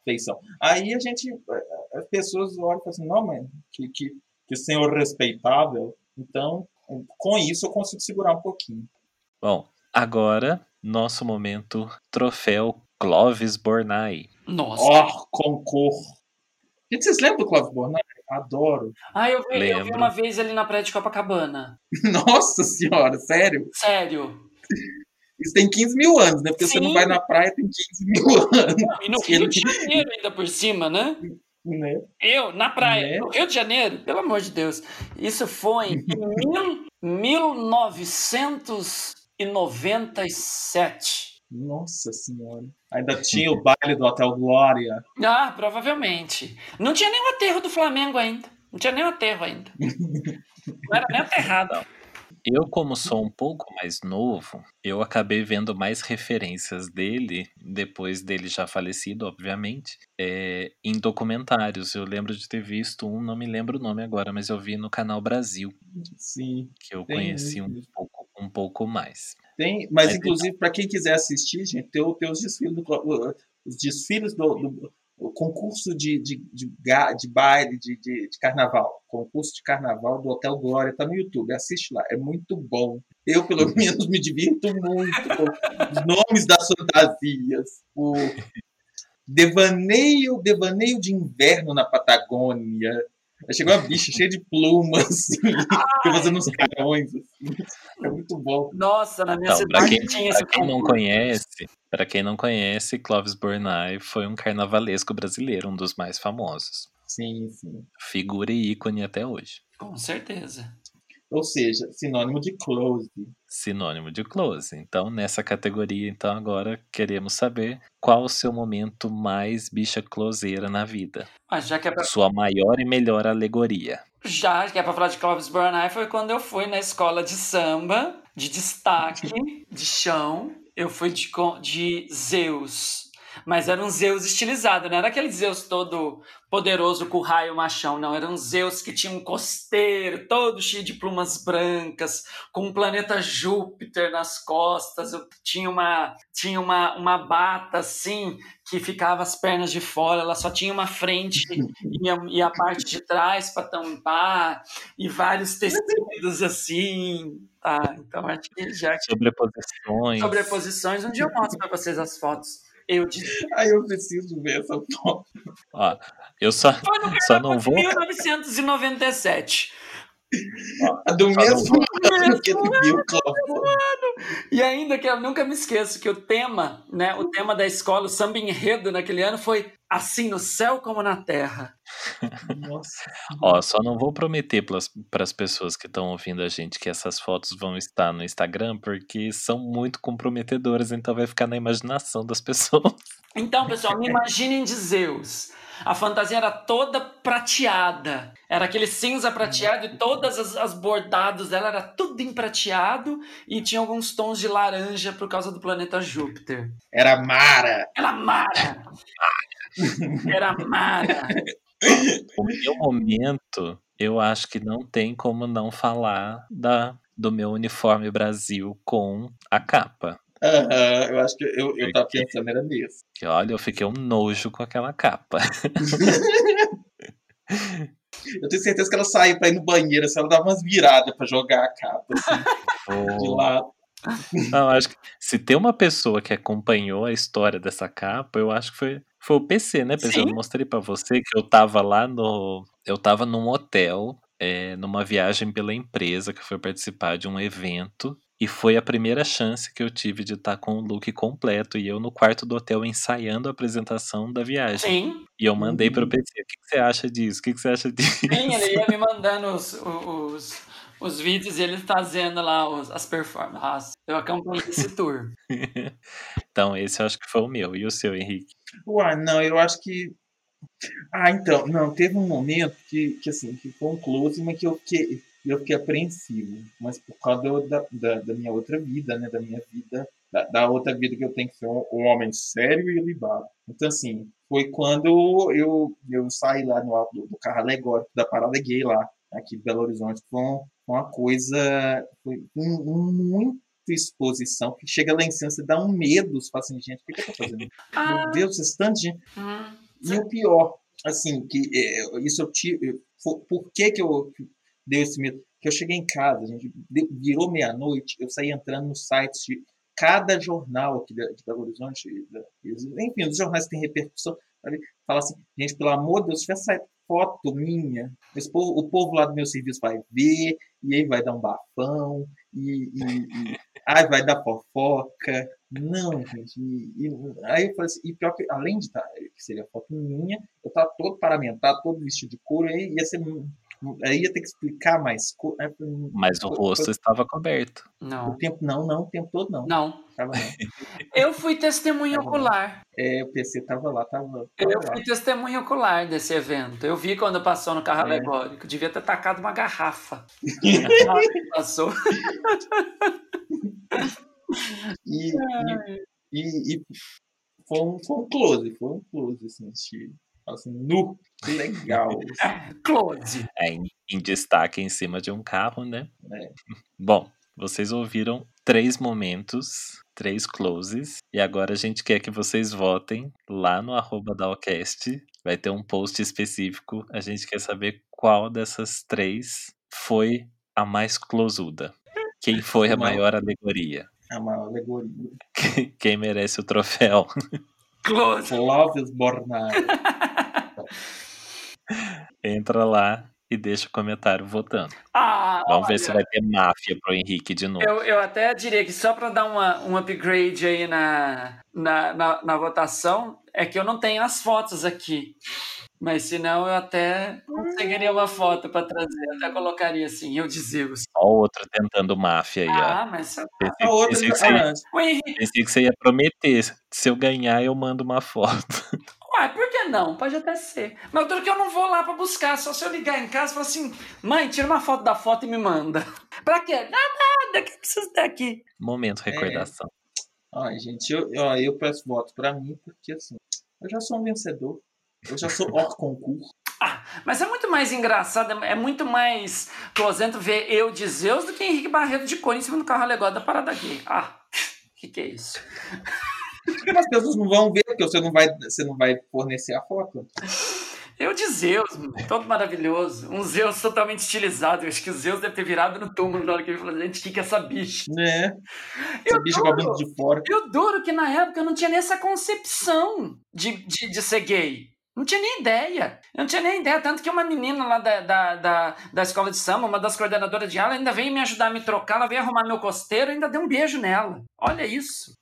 feição. Aí a gente, eh, as pessoas olham e falam assim, não, mas que, que, que senhor respeitável. Então, com isso eu consigo segurar um pouquinho. Bom, agora, nosso momento troféu Clovis Bornai. Nossa. Ó, concorro. Gente, vocês lembram do Clóvis Bornai? Adoro. Ah, eu vi, eu vi uma vez ali na praia de Copacabana. Nossa senhora, sério? Sério. Isso tem 15 mil anos, né? Porque você não Sim. vai na praia tem 15 mil anos, E no Rio de Janeiro ainda por cima, né? né? Eu, na praia, Né? no Rio de Janeiro, pelo amor de Deus. Isso foi em mil, 1997. Nossa senhora. Ainda tinha o baile do Hotel Glória. Ah, provavelmente. Não tinha nem o aterro do Flamengo ainda. Não tinha nem o aterro ainda. Não era nem aterrado. Eu, como sou um pouco mais novo, eu acabei vendo mais referências dele, depois dele já falecido, obviamente, é, em documentários. Eu lembro de ter visto um, não me lembro o nome agora, mas eu vi no canal Brasil, Sim. que eu conheci um pouco, um pouco mais. Tem, mas Mas inclusive, para quem quiser assistir, gente, tem, tem os desfiles do, os desfiles do, do- o concurso de, de, de, de baile, de, de, de carnaval. Concurso de carnaval do Hotel Glória, tá no YouTube. Assiste lá, é muito bom. Eu, pelo menos, me divirto muito com os nomes das fantasias. O devaneio, devaneio de inverno na Patagônia. Aí chegou uma bicha cheia de plumas, assim, fazendo uns carões. Assim. É muito bom. Nossa, na minha Então, pra cidade quem, tinha esse quem não conhece, para quem não conhece, Clovis Bornai foi um carnavalesco brasileiro, um dos mais famosos. Sim, sim. Figura e ícone até hoje. Com certeza. Ou seja, sinônimo de close. Sinônimo de close. Então, nessa categoria, então agora queremos saber qual o seu momento mais bicha closeira na vida. Mas já que é pra, Sua maior e melhor alegoria. já que é pra falar de Clóvis Bornai, foi quando eu fui na escola de samba, de destaque, de chão. Eu fui de, de Zeus. Mas era um Zeus estilizado, não era aquele Zeus todo poderoso com raio machão, não. Era um Zeus que tinha um costeiro, todo cheio de plumas brancas, com o planeta Júpiter nas costas. Tinha uma, tinha uma, uma bata assim, que ficava as pernas de fora, ela só tinha uma frente e a, e a parte de trás para tampar, e vários tecidos assim. Tá, então acho que já Sobreposições. sobreposições, um dia eu mostro para vocês as fotos. Eu de Aí eu preciso ver essa foto. Ó, eu só, só não vou. 1997. A do mesmo ano que ele viu. E ainda que eu nunca me esqueço que o tema, né, o tema da escola, o samba enredo naquele ano foi assim no céu como na terra. Nossa. Ó, só não vou prometer para as pessoas que estão ouvindo a gente que essas fotos vão estar no Instagram, porque são muito comprometedoras, então vai ficar na imaginação das pessoas. Então, pessoal, me imaginem de Zeus. A fantasia era toda prateada. Era aquele cinza prateado e todas as, as bordados dela era tudo em prateado e tinha alguns tons de laranja por causa do planeta Júpiter. Era Mara. Era Mara! Era Mara! O meu momento, eu acho que não tem como não falar da, do meu uniforme Brasil com a capa. Aham, eu acho que eu, eu tava pensando, era nisso. Que olha, eu fiquei um nojo com aquela capa. Eu tenho certeza que ela saiu pra ir no banheiro, assim, ela dava umas viradas pra jogar a capa, assim, de Oh. lado. Não, acho que se tem uma pessoa que acompanhou a história dessa capa, eu acho que foi, foi o PC, né, PC? Eu Sim. mostrei pra você que eu tava lá no. Eu tava num hotel, é, numa viagem pela empresa, que foi participar de um evento. E foi a primeira chance que eu tive de estar com o look completo. E eu no quarto do hotel ensaiando a apresentação da viagem. Sim, E eu mandei pro Uhum. PC. O que, que você acha disso? O que, que você acha disso? sim, ele ia me mandando os, os, os vídeos e ele fazendo lá os, as performances. Eu acompanhei esse tour. então, esse eu acho que foi o meu. E o seu, Henrique? Uai, não, eu acho que. Ah, então, não, teve um momento que, que assim, que foi um close, mas que eu fiquei. E eu fiquei apreensivo, mas por causa da, da, da minha outra vida, né, da minha vida, da, da, outra vida que eu tenho que ser um, um homem sério e libado. Então, assim, foi quando eu, eu saí lá no, do, do carro alegórico da parada gay lá, aqui de Belo Horizonte, com uma coisa, foi um, um, muita exposição, que chega lá em cima, você dá um medo, você fala assim, gente, o que, que eu tô fazendo? Ah. Meu Deus, esse tanto de gente. E o pior, assim, que é, isso eu tive, por, por que que eu deu esse medo? Que eu cheguei em casa, gente virou meia-noite, eu saí entrando no site de cada jornal aqui de, Belo Horizonte, enfim, os jornais que têm repercussão, fala assim, gente, pelo amor de Deus, se tivesse foto minha, povo, o povo lá do meu serviço vai ver, e aí vai dar um bafão, e, e, e aí vai dar fofoca. Não, gente. E, e, aí eu falei assim, e pior que, além de estar, tá, que seria foto minha, eu tava todo paramentado, todo vestido de couro, aí ia ser Aí ia ter que explicar mais. Mas o rosto estava coberto. Não. O tempo, não, não, o tempo todo não. Não. Tava, não. Eu fui testemunha tava ocular. É, o PC tava lá, tava. tava eu lá. fui testemunha ocular desse evento. Eu vi quando passou no carro é. alegórico. Devia ter tacado uma garrafa. passou. e, e, e, e, foi, um, foi um close, foi um close, assim, assistir assim, nu, legal. Close. É, em, em, destaque em cima de um carro, né? É. Bom, vocês ouviram três momentos, três closes, e agora a gente quer que vocês votem lá no arroba da Ocast. Vai ter um post específico. A gente quer saber qual dessas três foi a mais closuda. Quem foi a maior alegoria? A maior alegoria. Quem merece o troféu? Close. Clóvis Bornai. Entra lá e deixa o comentário votando. Ah, Vamos olha, ver se vai ter máfia pro Henrique de novo. Eu, eu até diria que só para dar uma, um upgrade aí na, na, na, na votação, é que eu não tenho as fotos aqui. Mas senão eu até conseguiria uma foto para trazer, até colocaria assim, eu de Zeus. Olha o outro tentando máfia aí, ah, ó. mas pensei, a outra pensei, que ia, pensei que você ia prometer. Se eu ganhar, eu mando uma foto. Ué, por que não? Pode até ser. Mas duro que eu não vou lá para buscar, só se eu ligar em casa e falar assim, mãe, tira uma foto da foto e me manda. pra quê? Nada, que preciso daqui. Momento recordação. É. Ai, gente, eu, eu, eu peço voto para mim, porque assim, eu já sou um vencedor. Eu já sou hors concurso. Ah, mas é muito mais engraçado, é muito mais closento ver eu de Zeus do que Henrique Barreto de Cone em cima do carro alegórico da parada aqui. Ah, o que, que é isso? As pessoas não vão ver, porque você não vai, você não vai fornecer a foto. Eu de Zeus, todo maravilhoso. Um Zeus totalmente estilizado. Eu acho que o Zeus deve ter virado no túmulo na hora que ele falou: gente, o que, que é essa bicha? Né? Essa eu bicha duro, com a bunda de fora. Eu duro que na época eu não tinha nem essa concepção de, de, de ser gay. Não tinha nem ideia. Eu não tinha nem ideia. Tanto que uma menina lá da, da, da, da escola de samba, uma das coordenadoras de aula, ainda veio me ajudar a me trocar. Ela veio arrumar meu costeiro e ainda deu um beijo nela. Olha isso.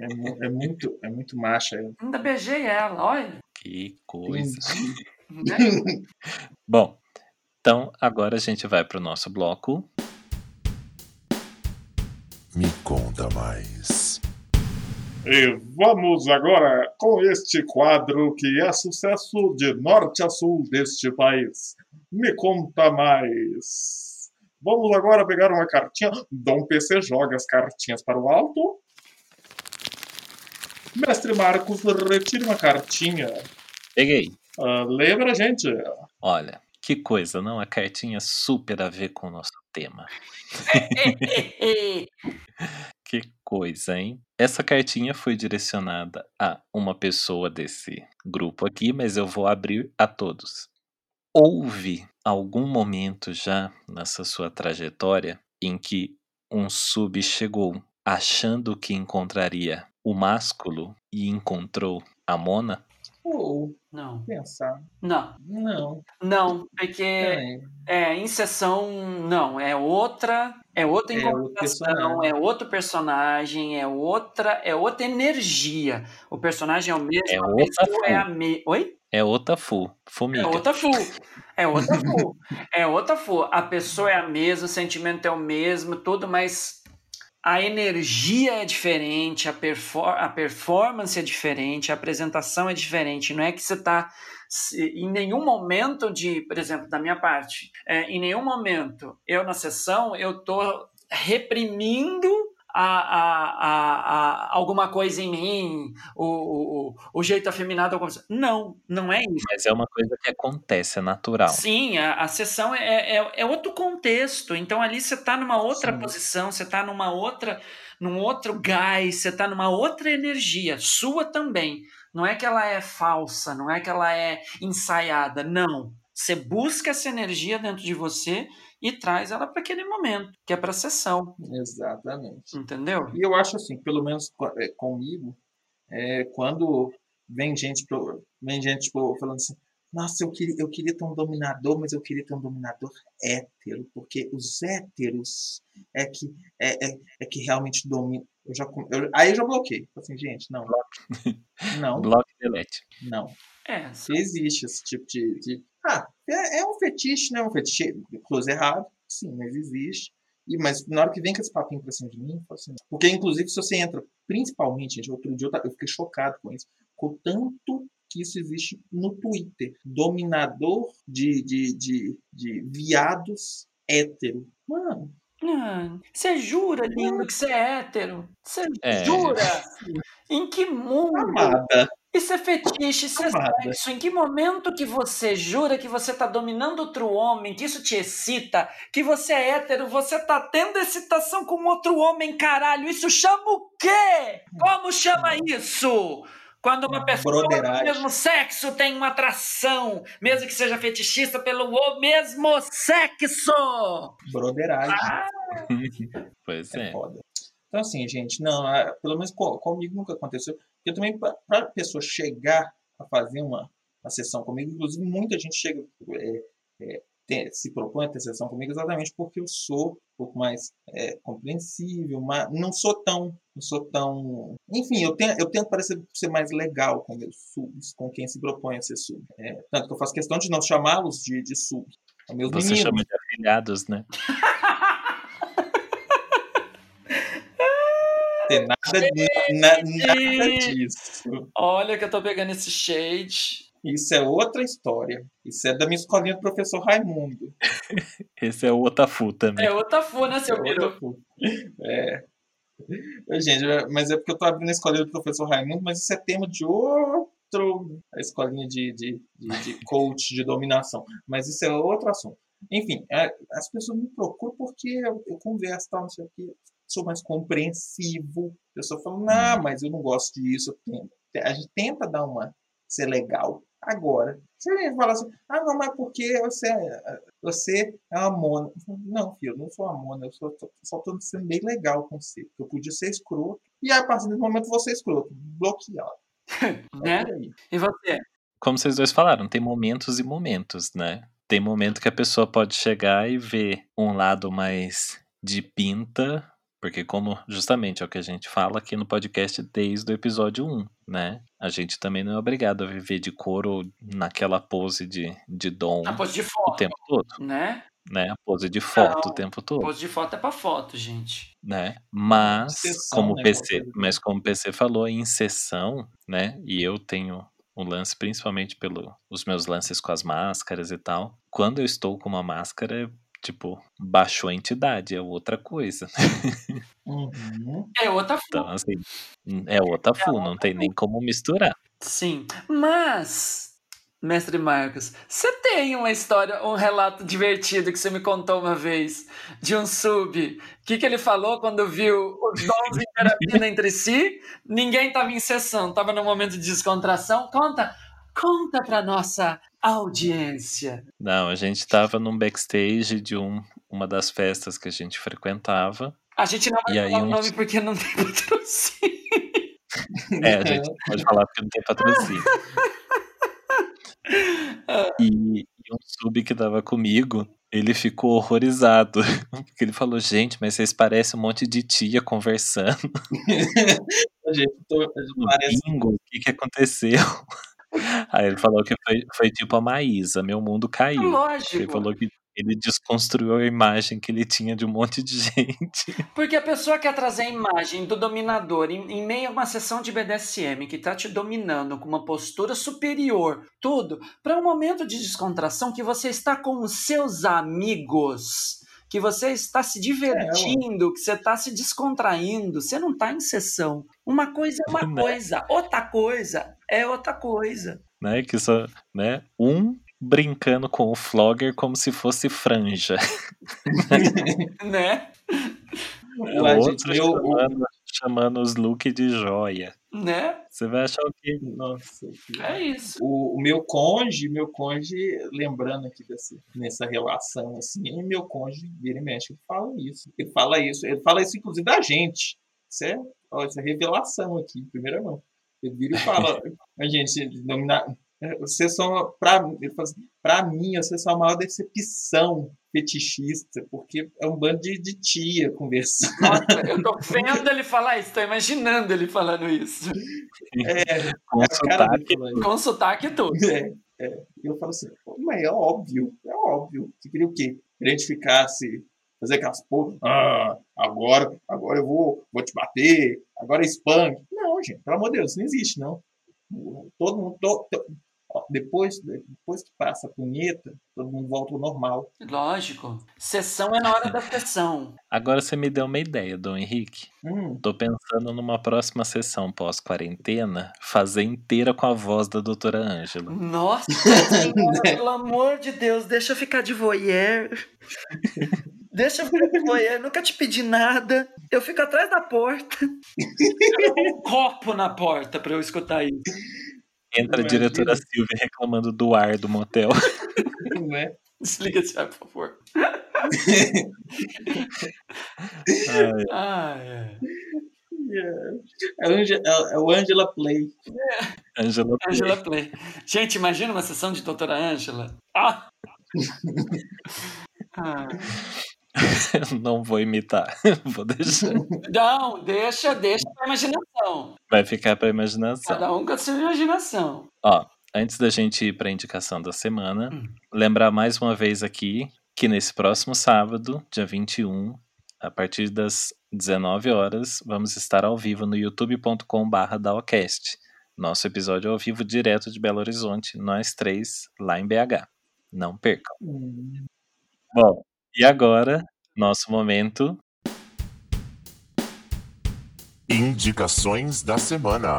É, é muito, é muito macha. Ainda beijei ela, olha. Que coisa. Né? Bom, então agora a gente vai para o nosso bloco. Me conta mais. E vamos agora com este quadro que é sucesso de norte a sul deste país. Me conta mais. Vamos agora pegar uma cartinha. Dom PC joga as cartinhas para o alto. Mestre Marcos, retire uma cartinha. Peguei. Uh, leia pra gente. Olha, que coisa, não? A cartinha super a ver com o nosso tema. que coisa, hein? Essa cartinha foi direcionada a uma pessoa desse grupo aqui, mas eu vou abrir a todos. Houve algum momento já nessa sua trajetória em que um sub chegou achando que encontraria o másculo e encontrou a Mona? Ou não. Pensar. Não. Não. Não, porque é. é, em sessão, não. É outra. É outra incorporação, é, é outro personagem, é outra, é outra energia. O personagem é o mesmo, é a pessoa é a me... Oi? É outra fu, fumiga. É outra fu. É outra fu. é outra fu. A pessoa é a mesma, o sentimento é o mesmo, tudo, mas a energia é diferente, a, perfor a performance é diferente, a apresentação é diferente. Não é que você está em nenhum momento de, por exemplo, da minha parte, é, em nenhum momento eu na sessão eu estou reprimindo a, a, a, alguma coisa em mim, o, o, o jeito afeminado. Alguma coisa. Não, não é isso. Mas é uma coisa que acontece, é natural. Sim, a, a sessão é, é, é outro contexto. Então ali você está numa outra Sim. posição, você está numa outra, num outro gás, você está numa outra energia, sua também. Não é que ela é falsa, não é que ela é ensaiada, não. Você busca essa energia dentro de você e traz ela para aquele momento, que é para a sessão. Exatamente. Entendeu? E eu acho assim, pelo menos é, comigo, é, quando vem gente, vem gente tipo, falando assim, nossa, eu queria, eu queria ter um dominador, mas eu queria ter um dominador hétero, porque os héteros é que, é, é, é que realmente dominam. Eu já, eu, aí eu já bloqueei. Assim, gente, não. Não. Bloque delete. Não. É, só... Existe esse tipo de, de ah, é, é um fetiche, né? Um fetiche, close errado, sim, mas existe. E, mas na hora que vem com esse papinho pra cima de mim, assim, porque inclusive se você entra, principalmente, gente, outro dia eu, eu fiquei chocado com isso, com tanto que isso existe no Twitter. Dominador de, de, de, de viados hétero. Mano. Você jura, lindo, que você é hétero? Você é. jura? Em que mundo? Amada. Isso é fetiche, isso é sexo. Em que momento que você jura que você está dominando outro homem, que isso te excita, que você é hétero, você tá tendo excitação com outro homem, caralho? Isso chama o quê? Como chama isso? Quando uma pessoa do mesmo sexo tem uma atração, mesmo que seja fetichista, pelo mesmo sexo. Broderagem. Ah. pois é. é. Foda. Então, assim, gente, não, pelo menos comigo nunca aconteceu. Porque também, para a pessoa chegar a fazer uma, uma sessão comigo, inclusive muita gente chega, é, é, tem, se propõe a ter sessão comigo exatamente porque eu sou pouco mais é, compreensível, mas não sou tão, não sou tão, enfim, eu, tenho, eu tento parecer ser mais legal com meus subs, com quem se propõe a ser sub. É, tanto que eu faço questão de não chamá-los de, de sub. Meus Você meninos. chama de afiliados, né? ter nada, na, nada disso. Olha que eu tô pegando esse shade. Isso é outra história. Isso é da minha escolinha do professor Raimundo. Esse é o Otafu também. É o Otafu, né, seu é Otafu. É. Gente, mas é porque eu tô abrindo a escolinha do professor Raimundo, mas isso é tema de outro. A escolinha de, de, de, de coach de dominação. Mas isso é outro assunto. Enfim, é, as pessoas me procuram porque eu, eu converso, tal, não sei o quê sou mais compreensivo. A pessoa fala, não, uhum. mas eu não gosto disso. A gente tenta dar uma ser legal. Agora, se a gente fala assim, ah, não, mas porque você, você é uma mona. Não, filho, eu não sou uma mona, eu só estou sendo bem legal com você. Eu podia ser escroto, e a partir do momento você é escroto, bloqueado. né? E você? Como vocês dois falaram, tem momentos e momentos, né? Tem momento que a pessoa pode chegar e ver um lado mais de pinta porque como justamente é o que a gente fala aqui no podcast desde o episódio 1, né? A gente também não é obrigado a viver de couro naquela pose de, de dom a pose de foto, o tempo todo. Né? Né? A pose de foto não, o tempo todo. Pose de foto é pra foto, gente. Né? Mas, sessão, como né, PC, mas como o PC falou, em sessão, né? E eu tenho um lance, principalmente pelos meus lances com as máscaras e tal. Quando eu estou com uma máscara, Tipo, baixou a entidade, é outra coisa. Uhum. É outra fu. Então, assim, é outra é fu, não tem nem como misturar. Sim, mas, mestre Marcos, você tem uma história, um relato divertido que você me contou uma vez de um sub. O que, que ele falou quando viu os dons interagindo entre si? Ninguém estava em sessão, estava num momento de descontração. Conta, conta pra nossa audiência. Não, a gente estava num backstage de um, uma das festas que a gente frequentava. A gente não vai falar o nome porque não tem patrocínio. é, a gente pode falar porque não tem patrocínio. e, e um sub que tava comigo, ele ficou horrorizado. Porque ele falou, gente, mas vocês parecem um monte de tia conversando. a gente, tô, parece... Bingo, o que, que aconteceu? Aí ele falou que foi, foi tipo a Maísa, meu mundo caiu. Lógico. Ele falou que Ele desconstruiu a imagem que ele tinha de um monte de gente. Porque a pessoa quer trazer a imagem do dominador em, em meio a uma sessão de BDSM que tá te dominando com uma postura superior, tudo, para um momento de descontração que você está com os seus amigos, que você está se divertindo, que você está se descontraindo, você não está em sessão. Uma coisa é uma Né? coisa, outra coisa é outra coisa. Né? Que só, né? Um brincando com o flogger como se fosse franja. Né? O Ué, outro o- chamando, chamando os look de joia. Né? Você vai achar o quê? Nossa, que- É isso. o, o meu cônjuge, meu cônjuge, lembrando aqui desse, nessa relação assim, meu cônjuge vira e mexe, ele fala isso. Ele fala isso, ele fala isso inclusive da gente. Isso é, ó, isso é revelação aqui, em primeira mão. Ele vira e fala, a gente, dominar, vocês são, pra, ele fala assim, pra mim, vocês são a maior decepção fetichista, porque é um bando de, de tia conversando. Nossa, eu tô vendo ele falar isso, tô imaginando ele falando isso. É, Com a cara sotaque. Com sotaque tudo. É, é. E eu falo assim, "Pô, mas é óbvio, é óbvio. Você queria o quê? Queria a gente ficasse, fazer aquelas porra, ah, agora, agora eu vou, vou te bater, agora é spam. Não, gente, pelo amor de Deus, isso não existe, não. Todo mundo, to- to- ó, depois, depois que passa a punheta, todo mundo volta ao normal. Lógico. Sessão é na hora da sessão. Agora você me deu uma ideia, Dom Henrique. Hum, Tô pensando numa próxima sessão pós-quarentena, fazer inteira com a voz da doutora Ângela. Nossa senhora, pelo amor de Deus, deixa eu ficar de voyeur. Deixa eu ficar de voyeur, nunca te pedi nada. Eu fico atrás da porta. um copo na porta pra eu escutar isso. Entra a diretora Silvia reclamando do ar do motel. não é? Desliga esse ar, por favor. Ai, Ai, ai. É, o Ange- é- é o Angela Play. Ângela, Angela Play. Gente, imagina uma sessão de doutora Ângela. Ah! Ah. não vou imitar. Vou deixar. Não, deixa, deixa pra imaginação. Vai ficar pra imaginação. Cada um com a sua imaginação. Ó, antes da gente ir pra indicação da semana, Hum. lembrar mais uma vez aqui que nesse próximo sábado, dia 21, a partir das 19 horas, vamos estar ao vivo no youtube.com/barra daocast. Nosso episódio ao vivo direto de Belo Horizonte, nós três lá em BH. Não percam. Hum, Bom, e agora, nosso momento. Indicações da semana.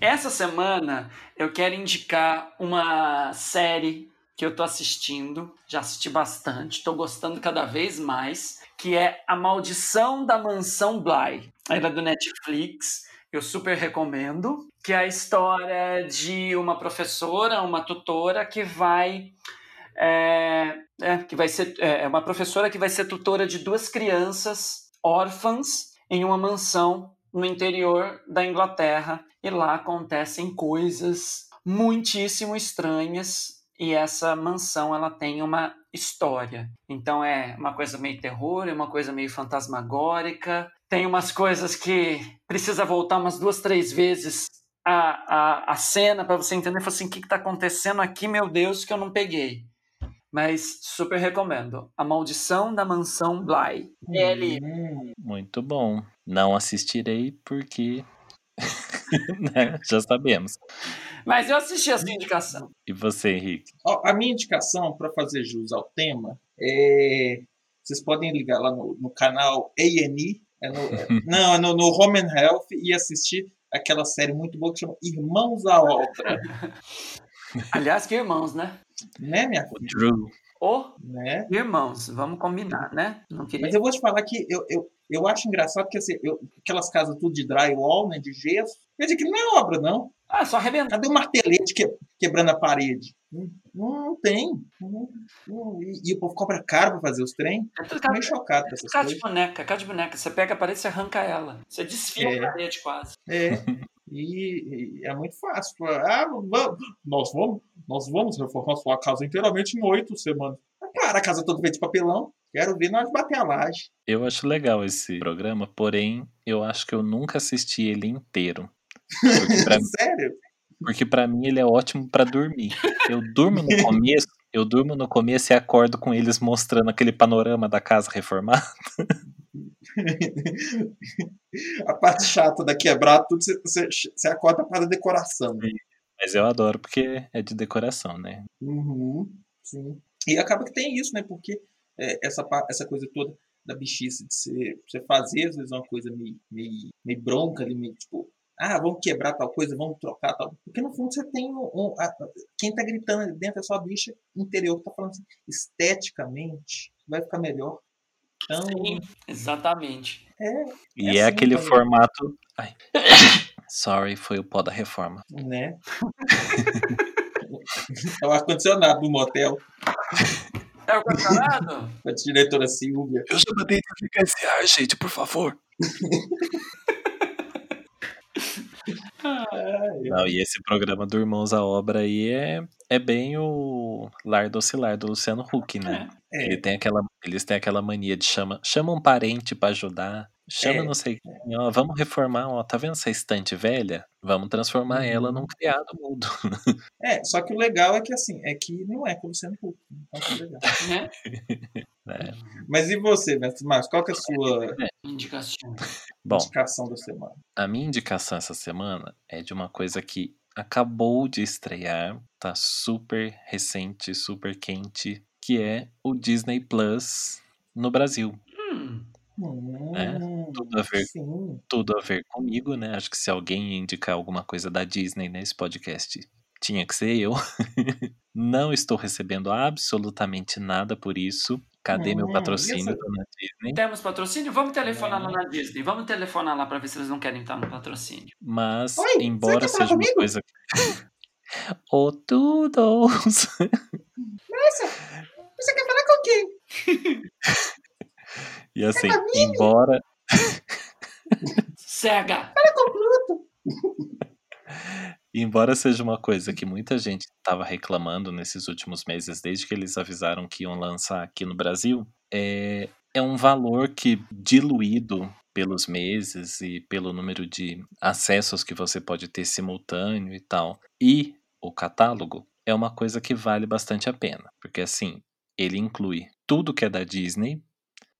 Essa semana eu quero indicar uma série que eu tô assistindo, já assisti bastante, tô gostando cada vez mais, que é A Maldição da Mansão Bly. Ela é do Netflix, eu super recomendo, que é a história de uma professora, uma tutora que vai é, é, que vai ser é é uma professora que vai ser tutora de duas crianças órfãs em uma mansão no interior da Inglaterra e lá acontecem coisas muitíssimo estranhas e essa mansão ela tem uma história. Então é uma coisa meio terror, é uma coisa meio fantasmagórica, tem umas coisas que precisa voltar umas duas, três vezes a, a, a cena para você entender, assim, o que está acontecendo aqui, meu Deus, que eu não peguei. Mas super recomendo. A Maldição da Mansão Bly. Ele hum. Muito bom. Não assistirei porque. né, Já sabemos. Mas eu assisti essa indicação. E você, Henrique? A minha indicação, para fazer jus ao tema, é. Vocês podem ligar lá no, no canal A&E, é no, é- não, é no, no Home and Health, e assistir aquela série muito boa que chama Irmãos à Obra. Aliás, que irmãos, né? Né, minha filha? Drew. Ô, Né? irmãos, vamos combinar, né? Não queria. Mas eu vou te falar que eu, eu, eu acho engraçado que assim, eu- aquelas casas tudo de drywall, né, de gesso, quer dizer que não é obra, não. Ah, só arrebentar. Cadê o martelete que, quebrando a parede? Não, não tem. Não- não- e, e o povo cobra caro para fazer os trem. É tudo meio chocado com essas cara de coisas. boneca, cara de boneca. Você pega a parede e arranca ela. Você desfia É. a parede quase. É. E, e é muito fácil. Ah, vamos, nós, vamos, nós vamos reformar sua casa inteiramente em oito semanas. Cara, a casa toda feita de papelão. Quero ver nós bater a laje. Eu acho legal esse programa, porém, eu acho que eu nunca assisti ele inteiro. Porque pra, Sério? porque pra mim ele é ótimo pra dormir. Eu durmo no começo eu durmo no começo e acordo com eles mostrando aquele panorama da casa reformada. a parte chata da quebrar tudo, você, acorda para a decoração. Mas eu adoro porque é de decoração, né? Uhum, sim. E acaba que tem isso, né? Porque é, essa, essa coisa toda da bichice de você, você fazer, às vezes, uma coisa meio, meio, meio bronca ali, meio tipo, ah, vamos quebrar tal coisa, vamos trocar tal. Porque no fundo você tem um. um a, quem tá gritando ali dentro é só a bicha interior que tá falando assim, esteticamente vai ficar melhor. Então, Sim, exatamente. É, E é é, assim aquele também. formato. Ai. Sorry, foi o pó da reforma. né? é o ar-condicionado do motel, É o condicionado? com a diretora Silvia. Eu já mandei desligar esse ar, gente, por favor. Não, e esse programa do Irmãos à Obra aí é, é bem o Lar Docilar do Luciano Huck, né? É, Ele tem aquela, eles têm aquela mania de chama, chama um parente pra ajudar, chama É. não sei quem, ó, vamos reformar, ó, tá vendo essa estante velha? Vamos transformar Uhum. ela num criado mudo. é, só que o legal é que assim, é que não é com o Luciano Huck. Então legal. né? né? Mas e você, Mestre Marcos? Qual que é a sua Indicação. Bom, indicação da semana? a minha indicação essa semana é de uma coisa que acabou de estrear, tá super recente, super quente, que é o Disney Plus no Brasil. Hum, É, Hum, tudo a ver Sim. tudo a ver comigo, né? Acho que se alguém indicar alguma coisa da Disney nesse podcast, tinha que ser eu. Não estou recebendo absolutamente nada por isso. Cadê meu Hum, patrocínio, isso- dona Disney? temos patrocínio? Vamos telefonar É. lá na Disney. Vamos telefonar lá pra ver se eles não querem estar no patrocínio. Mas, Oi, embora seja uma comigo? coisa. Ô, Toodles! Você quer falar com quem? E assim, comigo? embora. Cega! Fala com o Pluto. Embora seja uma coisa que muita gente estava reclamando nesses últimos meses, desde que eles avisaram que iam lançar aqui no Brasil, é, é um valor que, diluído pelos meses e pelo número de acessos que você pode ter simultâneo e tal, e o catálogo, é uma coisa que vale bastante a pena. Porque assim, ele inclui tudo que é da Disney,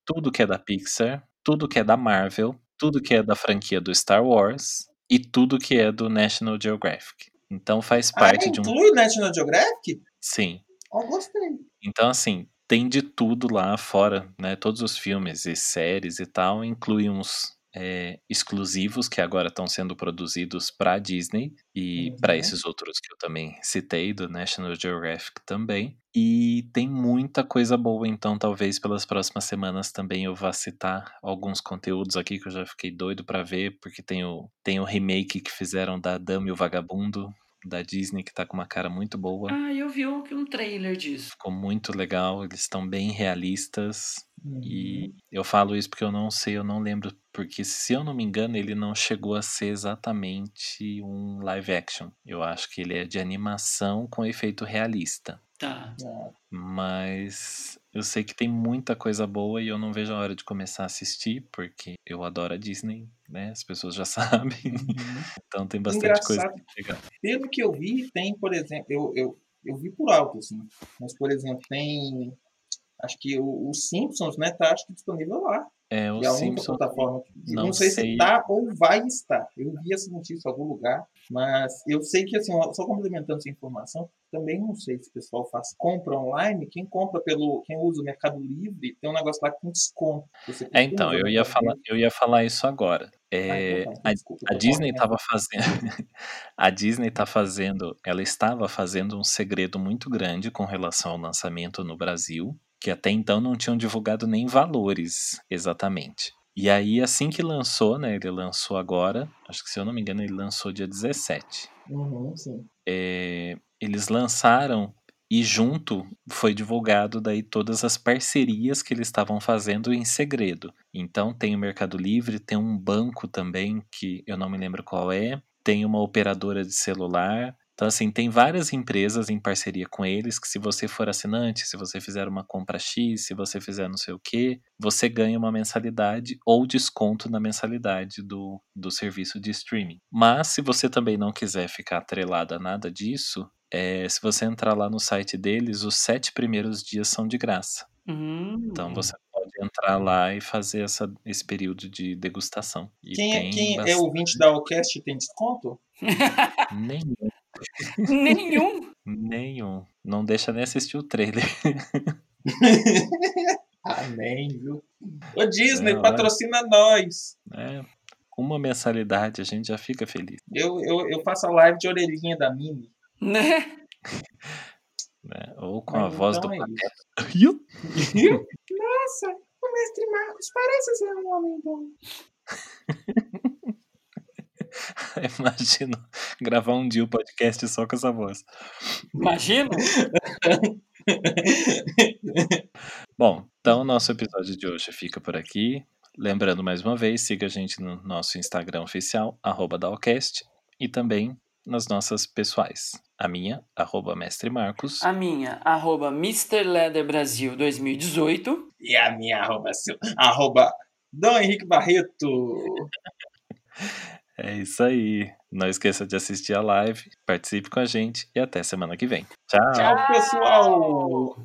tudo que é da Pixar, tudo que é da Marvel, tudo que é da franquia do Star Wars e tudo que é do National Geographic. Então faz Ah, parte de um. inclui o National Geographic? Sim. Ó, gostei. Então, assim, tem de tudo lá fora, né? Todos os filmes e séries e tal, inclui uns é, exclusivos que agora estão sendo produzidos para Disney e Uhum. para esses outros que eu também citei, do National Geographic também. E tem muita coisa boa, então talvez pelas próximas semanas também eu vá citar alguns conteúdos aqui que eu já fiquei doido para ver, porque tem o, tem o remake que fizeram da Dama e o Vagabundo, da Disney, que tá com uma cara muito boa. Ah, eu vi um, um trailer disso. Ficou muito legal, eles estão bem realistas. Uhum. E eu falo isso porque eu não sei, eu não lembro. Porque, se eu não me engano, ele não chegou a ser exatamente um live action. Eu acho que ele é de animação com efeito realista. Tá. Mas eu sei que tem muita coisa boa e eu não vejo a hora de começar a assistir, porque eu adoro a Disney, né? As pessoas já sabem. uhum. Então tem bastante coisa Engraçado. legal. Pelo que eu vi, tem, por exemplo, eu, eu, eu vi por alto, assim, mas, por exemplo, tem. Acho que o, o Simpsons, né, tá acho que disponível lá. É, o única Simpsons. plataforma. Não, não sei, sei. se tá ou vai estar. Eu vi essa notícia em algum lugar, mas eu sei que, assim, só complementando essa informação, também não sei se o pessoal faz compra online. Quem compra pelo. Quem usa o Mercado Livre, tem um negócio lá tem desconto. É, então, eu ia falar, eu ia falar isso agora. Ah, É, então tá, a, desculpa, a Disney estava fazendo, a Disney tá fazendo, ela estava fazendo um segredo muito grande com relação ao lançamento no Brasil, que até então não tinham divulgado nem valores exatamente. E aí, assim que lançou, né, ele lançou agora, acho que se eu não me engano, ele lançou dia 17. Uhum, sim. É, eles lançaram e junto foi divulgado daí todas as parcerias que eles estavam fazendo em segredo. Então tem o Mercado Livre, tem um banco também que eu não me lembro qual é, tem uma operadora de celular. Então assim, tem várias empresas em parceria com eles que se você for assinante, se você fizer uma compra X, se você fizer não sei o que, você ganha uma mensalidade ou desconto na mensalidade do, do serviço de streaming. Mas se você também não quiser ficar atrelado a nada disso, é, se você entrar lá no site deles, os sete primeiros dias são de graça. Hum. Então você pode entrar lá e fazer essa, esse período de degustação. E Quem, é, tem quem é bastante- ouvinte da Allcast tem desconto? Nenhum, Nenhum. nenhum. Não deixa nem assistir o trailer. Amém, viu? Ô Disney, É, olha. patrocina nós. né? Uma mensalidade a gente já fica feliz. Eu, eu, eu faço a live de orelhinha da Mini. Né? Né? Ou com Mas a voz então do é. Nossa, o mestre Marcos parece ser um homem bom. Imagino gravar um dia o podcast só com essa voz. Imagina. Bom, então o nosso episódio de hoje fica por aqui. Lembrando mais uma vez, siga a gente no nosso Instagram oficial, arroba Dalcast, e também nas nossas pessoais. A minha, arroba Mestre Marcos. A minha, arroba Mr. Leather Brasil 2018. E a minha arroba, seu, arroba Dom Henrique Barreto. É isso aí. Não esqueça de assistir a live, participe com a gente e até semana que vem. Tchau. Tchau, pessoal.